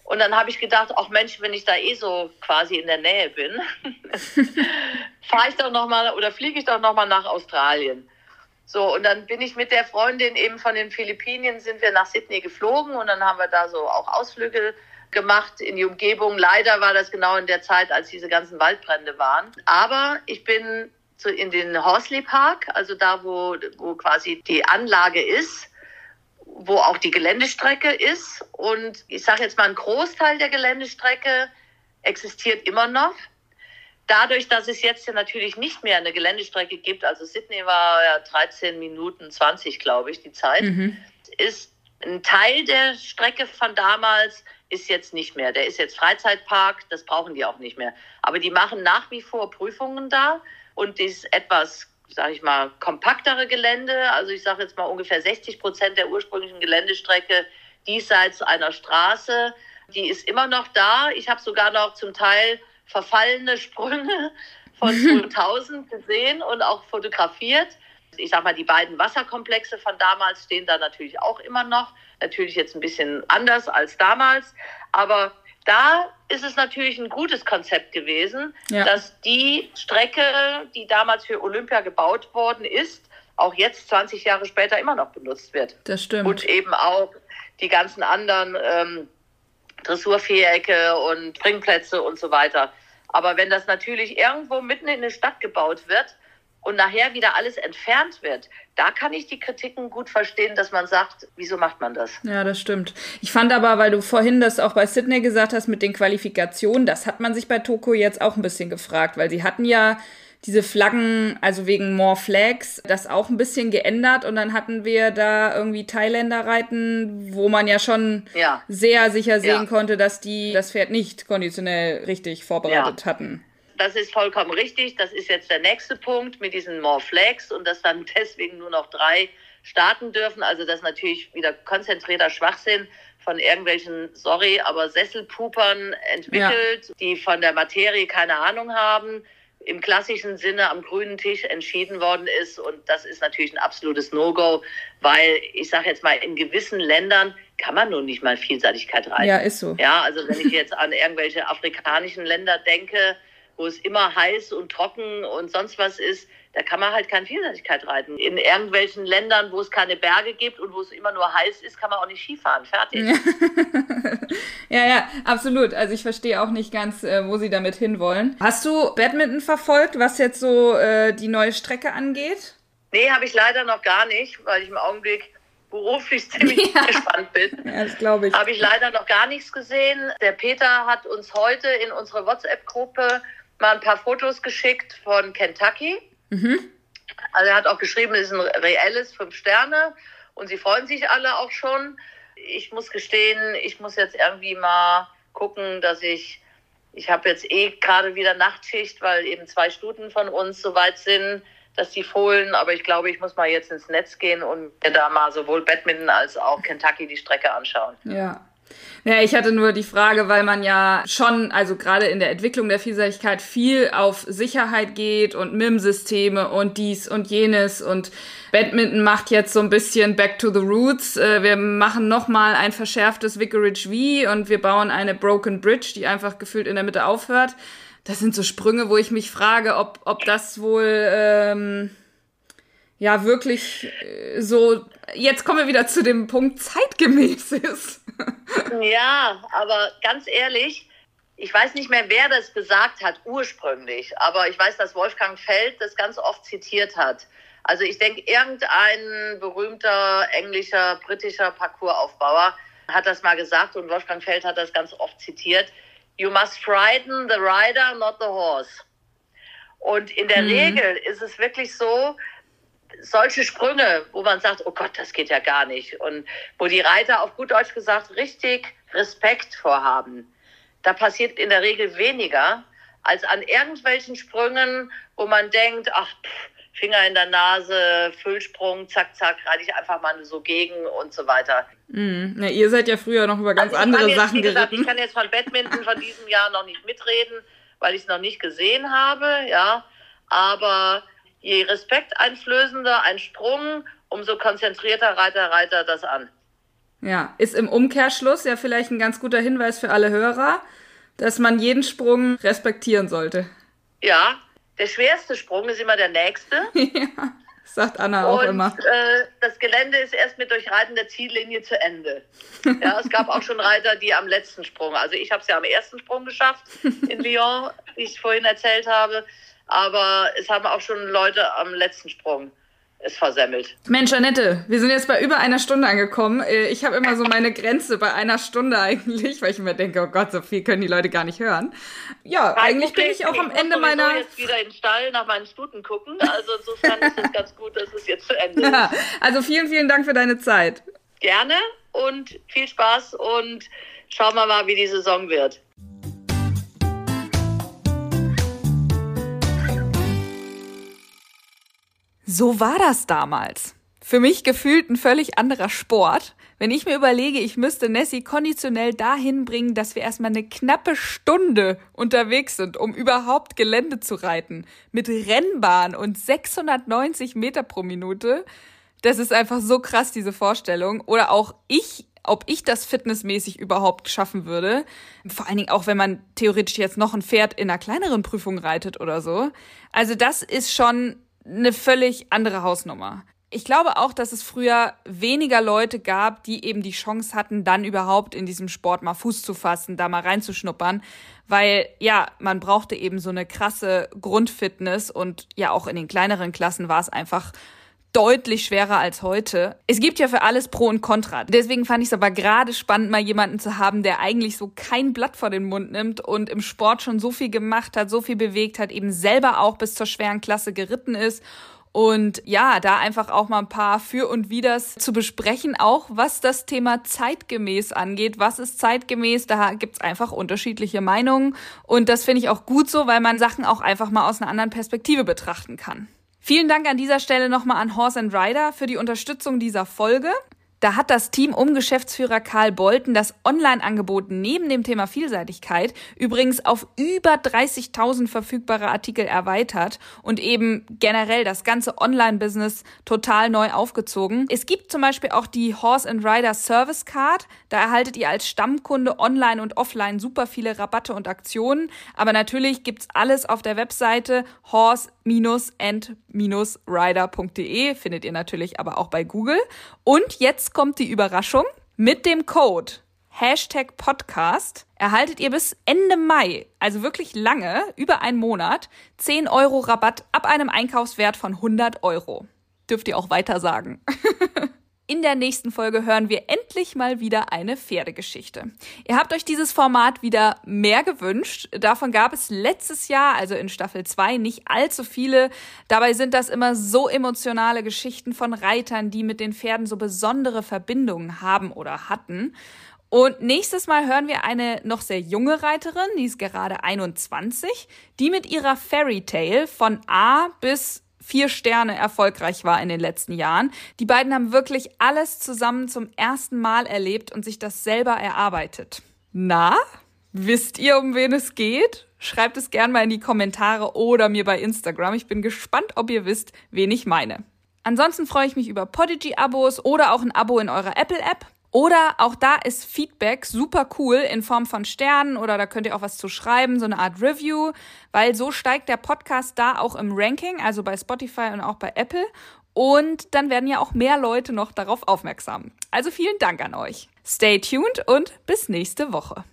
Und dann habe ich gedacht, ach Mensch, wenn ich da eh so quasi in der Nähe bin, fahre ich doch noch mal oder fliege ich doch noch mal nach Australien. So, und dann bin ich mit der Freundin eben von den Philippinen, sind wir nach Sydney geflogen und dann haben wir da so auch Ausflüge gemacht in die Umgebung. Leider war das genau in der Zeit, als diese ganzen Waldbrände waren. Aber ich bin zu, in den Horsley Park, also da, wo, wo quasi die Anlage ist, wo auch die Geländestrecke ist. Und ich sage jetzt mal, ein Großteil der Geländestrecke existiert immer noch. Dadurch, dass es jetzt ja natürlich nicht mehr eine Geländestrecke gibt, also Sydney war ja 13 Minuten 20, glaube ich, die Zeit, mhm. ist ein Teil der Strecke von damals ist jetzt nicht mehr. Der ist jetzt Freizeitpark, das brauchen die auch nicht mehr. Aber die machen nach wie vor Prüfungen da und das etwas, sage ich mal, kompaktere Gelände, also ich sage jetzt mal ungefähr 60 Prozent der ursprünglichen Geländestrecke diesseits einer Straße, die ist immer noch da. Ich habe sogar noch zum Teil verfallene Sprünge von 2000 gesehen und auch fotografiert. Ich sage mal, die beiden Wasserkomplexe von damals stehen da natürlich auch immer noch. Natürlich jetzt ein bisschen anders als damals, aber da ist es natürlich ein gutes Konzept gewesen, ja. dass die Strecke, die damals für Olympia gebaut worden ist, auch jetzt 20 Jahre später immer noch benutzt wird. Das stimmt. Und eben auch die ganzen anderen ähm, Dressurvierecke und Springplätze und so weiter. Aber wenn das natürlich irgendwo mitten in eine Stadt gebaut wird, und nachher wieder alles entfernt wird, da kann ich die Kritiken gut verstehen, dass man sagt, wieso macht man das? Ja, das stimmt. Ich fand aber, weil du vorhin das auch bei Sydney gesagt hast mit den Qualifikationen, das hat man sich bei Toko jetzt auch ein bisschen gefragt, weil sie hatten ja diese Flaggen, also wegen More Flags, das auch ein bisschen geändert und dann hatten wir da irgendwie Thailänder reiten, wo man ja schon ja. sehr sicher sehen ja. konnte, dass die das Pferd nicht konditionell richtig vorbereitet ja. hatten das ist vollkommen richtig. Das ist jetzt der nächste Punkt mit diesen More Flags und dass dann deswegen nur noch drei starten dürfen. Also das ist natürlich wieder konzentrierter Schwachsinn von irgendwelchen, sorry, aber Sesselpupern entwickelt, ja. die von der Materie keine Ahnung haben, im klassischen Sinne am grünen Tisch entschieden worden ist. Und das ist natürlich ein absolutes No-Go, weil ich sage jetzt mal, in gewissen Ländern kann man nun nicht mal Vielseitigkeit reiten. Ja, ist so. Ja, also wenn ich jetzt an irgendwelche afrikanischen Länder denke, wo es immer heiß und trocken und sonst was ist, da kann man halt keine Vielseitigkeit reiten. In irgendwelchen Ländern, wo es keine Berge gibt und wo es immer nur heiß ist, kann man auch nicht Skifahren. Fertig. ja, ja, absolut. Also ich verstehe auch nicht ganz, äh, wo sie damit hinwollen. Hast du Badminton verfolgt, was jetzt so äh, die neue Strecke angeht? Nee, habe ich leider noch gar nicht, weil ich im Augenblick beruflich ziemlich ja. gespannt bin. Ja, das glaube ich. Habe ich leider noch gar nichts gesehen. Der Peter hat uns heute in unsere WhatsApp-Gruppe mal ein paar Fotos geschickt von Kentucky. Mhm. Also er hat auch geschrieben, es ist ein reelles Fünf Sterne und sie freuen sich alle auch schon. Ich muss gestehen, ich muss jetzt irgendwie mal gucken, dass ich, ich habe jetzt eh gerade wieder Nachtschicht, weil eben zwei Stuten von uns soweit sind, dass die Fohlen, aber ich glaube, ich muss mal jetzt ins Netz gehen und mir da mal sowohl Badminton als auch Kentucky die Strecke anschauen. Ja, ja, ich hatte nur die Frage, weil man ja schon, also gerade in der Entwicklung der Vielseitigkeit viel auf Sicherheit geht und MIM-Systeme und dies und jenes und Badminton macht jetzt so ein bisschen Back to the Roots. Äh, wir machen nochmal ein verschärftes Vicarage V und wir bauen eine Broken Bridge, die einfach gefühlt in der Mitte aufhört. Das sind so Sprünge, wo ich mich frage, ob, ob das wohl ähm, ja wirklich äh, so. Jetzt kommen wir wieder zu dem Punkt zeitgemäß ist. Ja, aber ganz ehrlich, ich weiß nicht mehr, wer das gesagt hat ursprünglich, aber ich weiß, dass Wolfgang Feld das ganz oft zitiert hat. Also ich denke, irgendein berühmter englischer, britischer Parcoursaufbauer hat das mal gesagt und Wolfgang Feld hat das ganz oft zitiert. You must frighten the rider, not the horse. Und in der mhm. Regel ist es wirklich so, solche Sprünge, wo man sagt, oh Gott, das geht ja gar nicht. Und wo die Reiter auf gut Deutsch gesagt richtig Respekt vorhaben. Da passiert in der Regel weniger als an irgendwelchen Sprüngen, wo man denkt, ach, pff, Finger in der Nase, Füllsprung, zack, zack, reite ich einfach mal so gegen und so weiter. Mm, ja, ihr seid ja früher noch über ganz also andere jetzt, Sachen gesagt, geritten. Ich kann jetzt von Badminton von diesem Jahr noch nicht mitreden, weil ich es noch nicht gesehen habe, ja. Aber je respekteinflößender ein Sprung, umso konzentrierter Reiter Reiter das an. Ja, ist im Umkehrschluss ja vielleicht ein ganz guter Hinweis für alle Hörer, dass man jeden Sprung respektieren sollte. Ja, der schwerste Sprung ist immer der nächste. ja, sagt Anna auch Und, immer. Äh, das Gelände ist erst mit Durchreiten der Ziellinie zu Ende. Ja, es gab auch schon Reiter, die am letzten Sprung, also ich habe es ja am ersten Sprung geschafft in Lyon, wie ich vorhin erzählt habe aber es haben auch schon Leute am letzten Sprung es versemmelt. Mensch, Annette, wir sind jetzt bei über einer Stunde angekommen. Äh, ich habe immer so meine Grenze bei einer Stunde eigentlich, weil ich mir denke, oh Gott, so viel können die Leute gar nicht hören. Ja, Kein eigentlich bin ich auch am Ende meiner. Ich jetzt wieder in den Stall nach meinen Stuten gucken. Also insofern ist es ganz gut, dass es jetzt zu Ende ist. Ja, also vielen, vielen Dank für deine Zeit. Gerne und viel Spaß und schauen wir mal, wie die Saison wird. So war das damals. Für mich gefühlt ein völlig anderer Sport. Wenn ich mir überlege, ich müsste Nessie konditionell dahin bringen, dass wir erstmal eine knappe Stunde unterwegs sind, um überhaupt Gelände zu reiten, mit Rennbahn und 690 Meter pro Minute, das ist einfach so krass, diese Vorstellung. Oder auch ich, ob ich das fitnessmäßig überhaupt schaffen würde. Vor allen Dingen auch, wenn man theoretisch jetzt noch ein Pferd in einer kleineren Prüfung reitet oder so. Also das ist schon eine völlig andere Hausnummer. Ich glaube auch, dass es früher weniger Leute gab, die eben die Chance hatten, dann überhaupt in diesem Sport mal Fuß zu fassen, da mal reinzuschnuppern, weil ja, man brauchte eben so eine krasse Grundfitness und ja, auch in den kleineren Klassen war es einfach deutlich schwerer als heute. Es gibt ja für alles Pro und Contra. Deswegen fand ich es aber gerade spannend, mal jemanden zu haben, der eigentlich so kein Blatt vor den Mund nimmt und im Sport schon so viel gemacht hat, so viel bewegt hat, eben selber auch bis zur schweren Klasse geritten ist und ja, da einfach auch mal ein paar Für und Widers zu besprechen, auch was das Thema zeitgemäß angeht. Was ist zeitgemäß? Da gibt's einfach unterschiedliche Meinungen. Und das finde ich auch gut so, weil man Sachen auch einfach mal aus einer anderen Perspektive betrachten kann. Vielen Dank an dieser Stelle nochmal an Horse and Rider für die Unterstützung dieser Folge. Da hat das Team um Geschäftsführer Karl Bolten das Online-Angebot neben dem Thema Vielseitigkeit übrigens auf über 30.000 verfügbare Artikel erweitert und eben generell das ganze Online-Business total neu aufgezogen. Es gibt zum Beispiel auch die Horse and Rider Service Card. Da erhaltet ihr als Stammkunde online und offline super viele Rabatte und Aktionen. Aber natürlich gibt's alles auf der Webseite horse-and-rider.de. Findet ihr natürlich aber auch bei Google. Und jetzt kommt die Überraschung. Mit dem Code Hashtag Podcast erhaltet ihr bis Ende Mai, also wirklich lange, über einen Monat, 10 Euro Rabatt ab einem Einkaufswert von 100 Euro. Dürft ihr auch weiter sagen. In der nächsten Folge hören wir endlich mal wieder eine Pferdegeschichte. Ihr habt euch dieses Format wieder mehr gewünscht. Davon gab es letztes Jahr, also in Staffel 2, nicht allzu viele. Dabei sind das immer so emotionale Geschichten von Reitern, die mit den Pferden so besondere Verbindungen haben oder hatten. Und nächstes Mal hören wir eine noch sehr junge Reiterin, die ist gerade 21, die mit ihrer Fairy Tale von A bis vier Sterne erfolgreich war in den letzten Jahren. Die beiden haben wirklich alles zusammen zum ersten Mal erlebt und sich das selber erarbeitet. Na, wisst ihr, um wen es geht? Schreibt es gern mal in die Kommentare oder mir bei Instagram. Ich bin gespannt, ob ihr wisst, wen ich meine. Ansonsten freue ich mich über Podigy-Abos oder auch ein Abo in eurer Apple-App. Oder auch da ist Feedback super cool in Form von Sternen oder da könnt ihr auch was zu schreiben, so eine Art Review, weil so steigt der Podcast da auch im Ranking, also bei Spotify und auch bei Apple. Und dann werden ja auch mehr Leute noch darauf aufmerksam. Also vielen Dank an euch. Stay tuned und bis nächste Woche.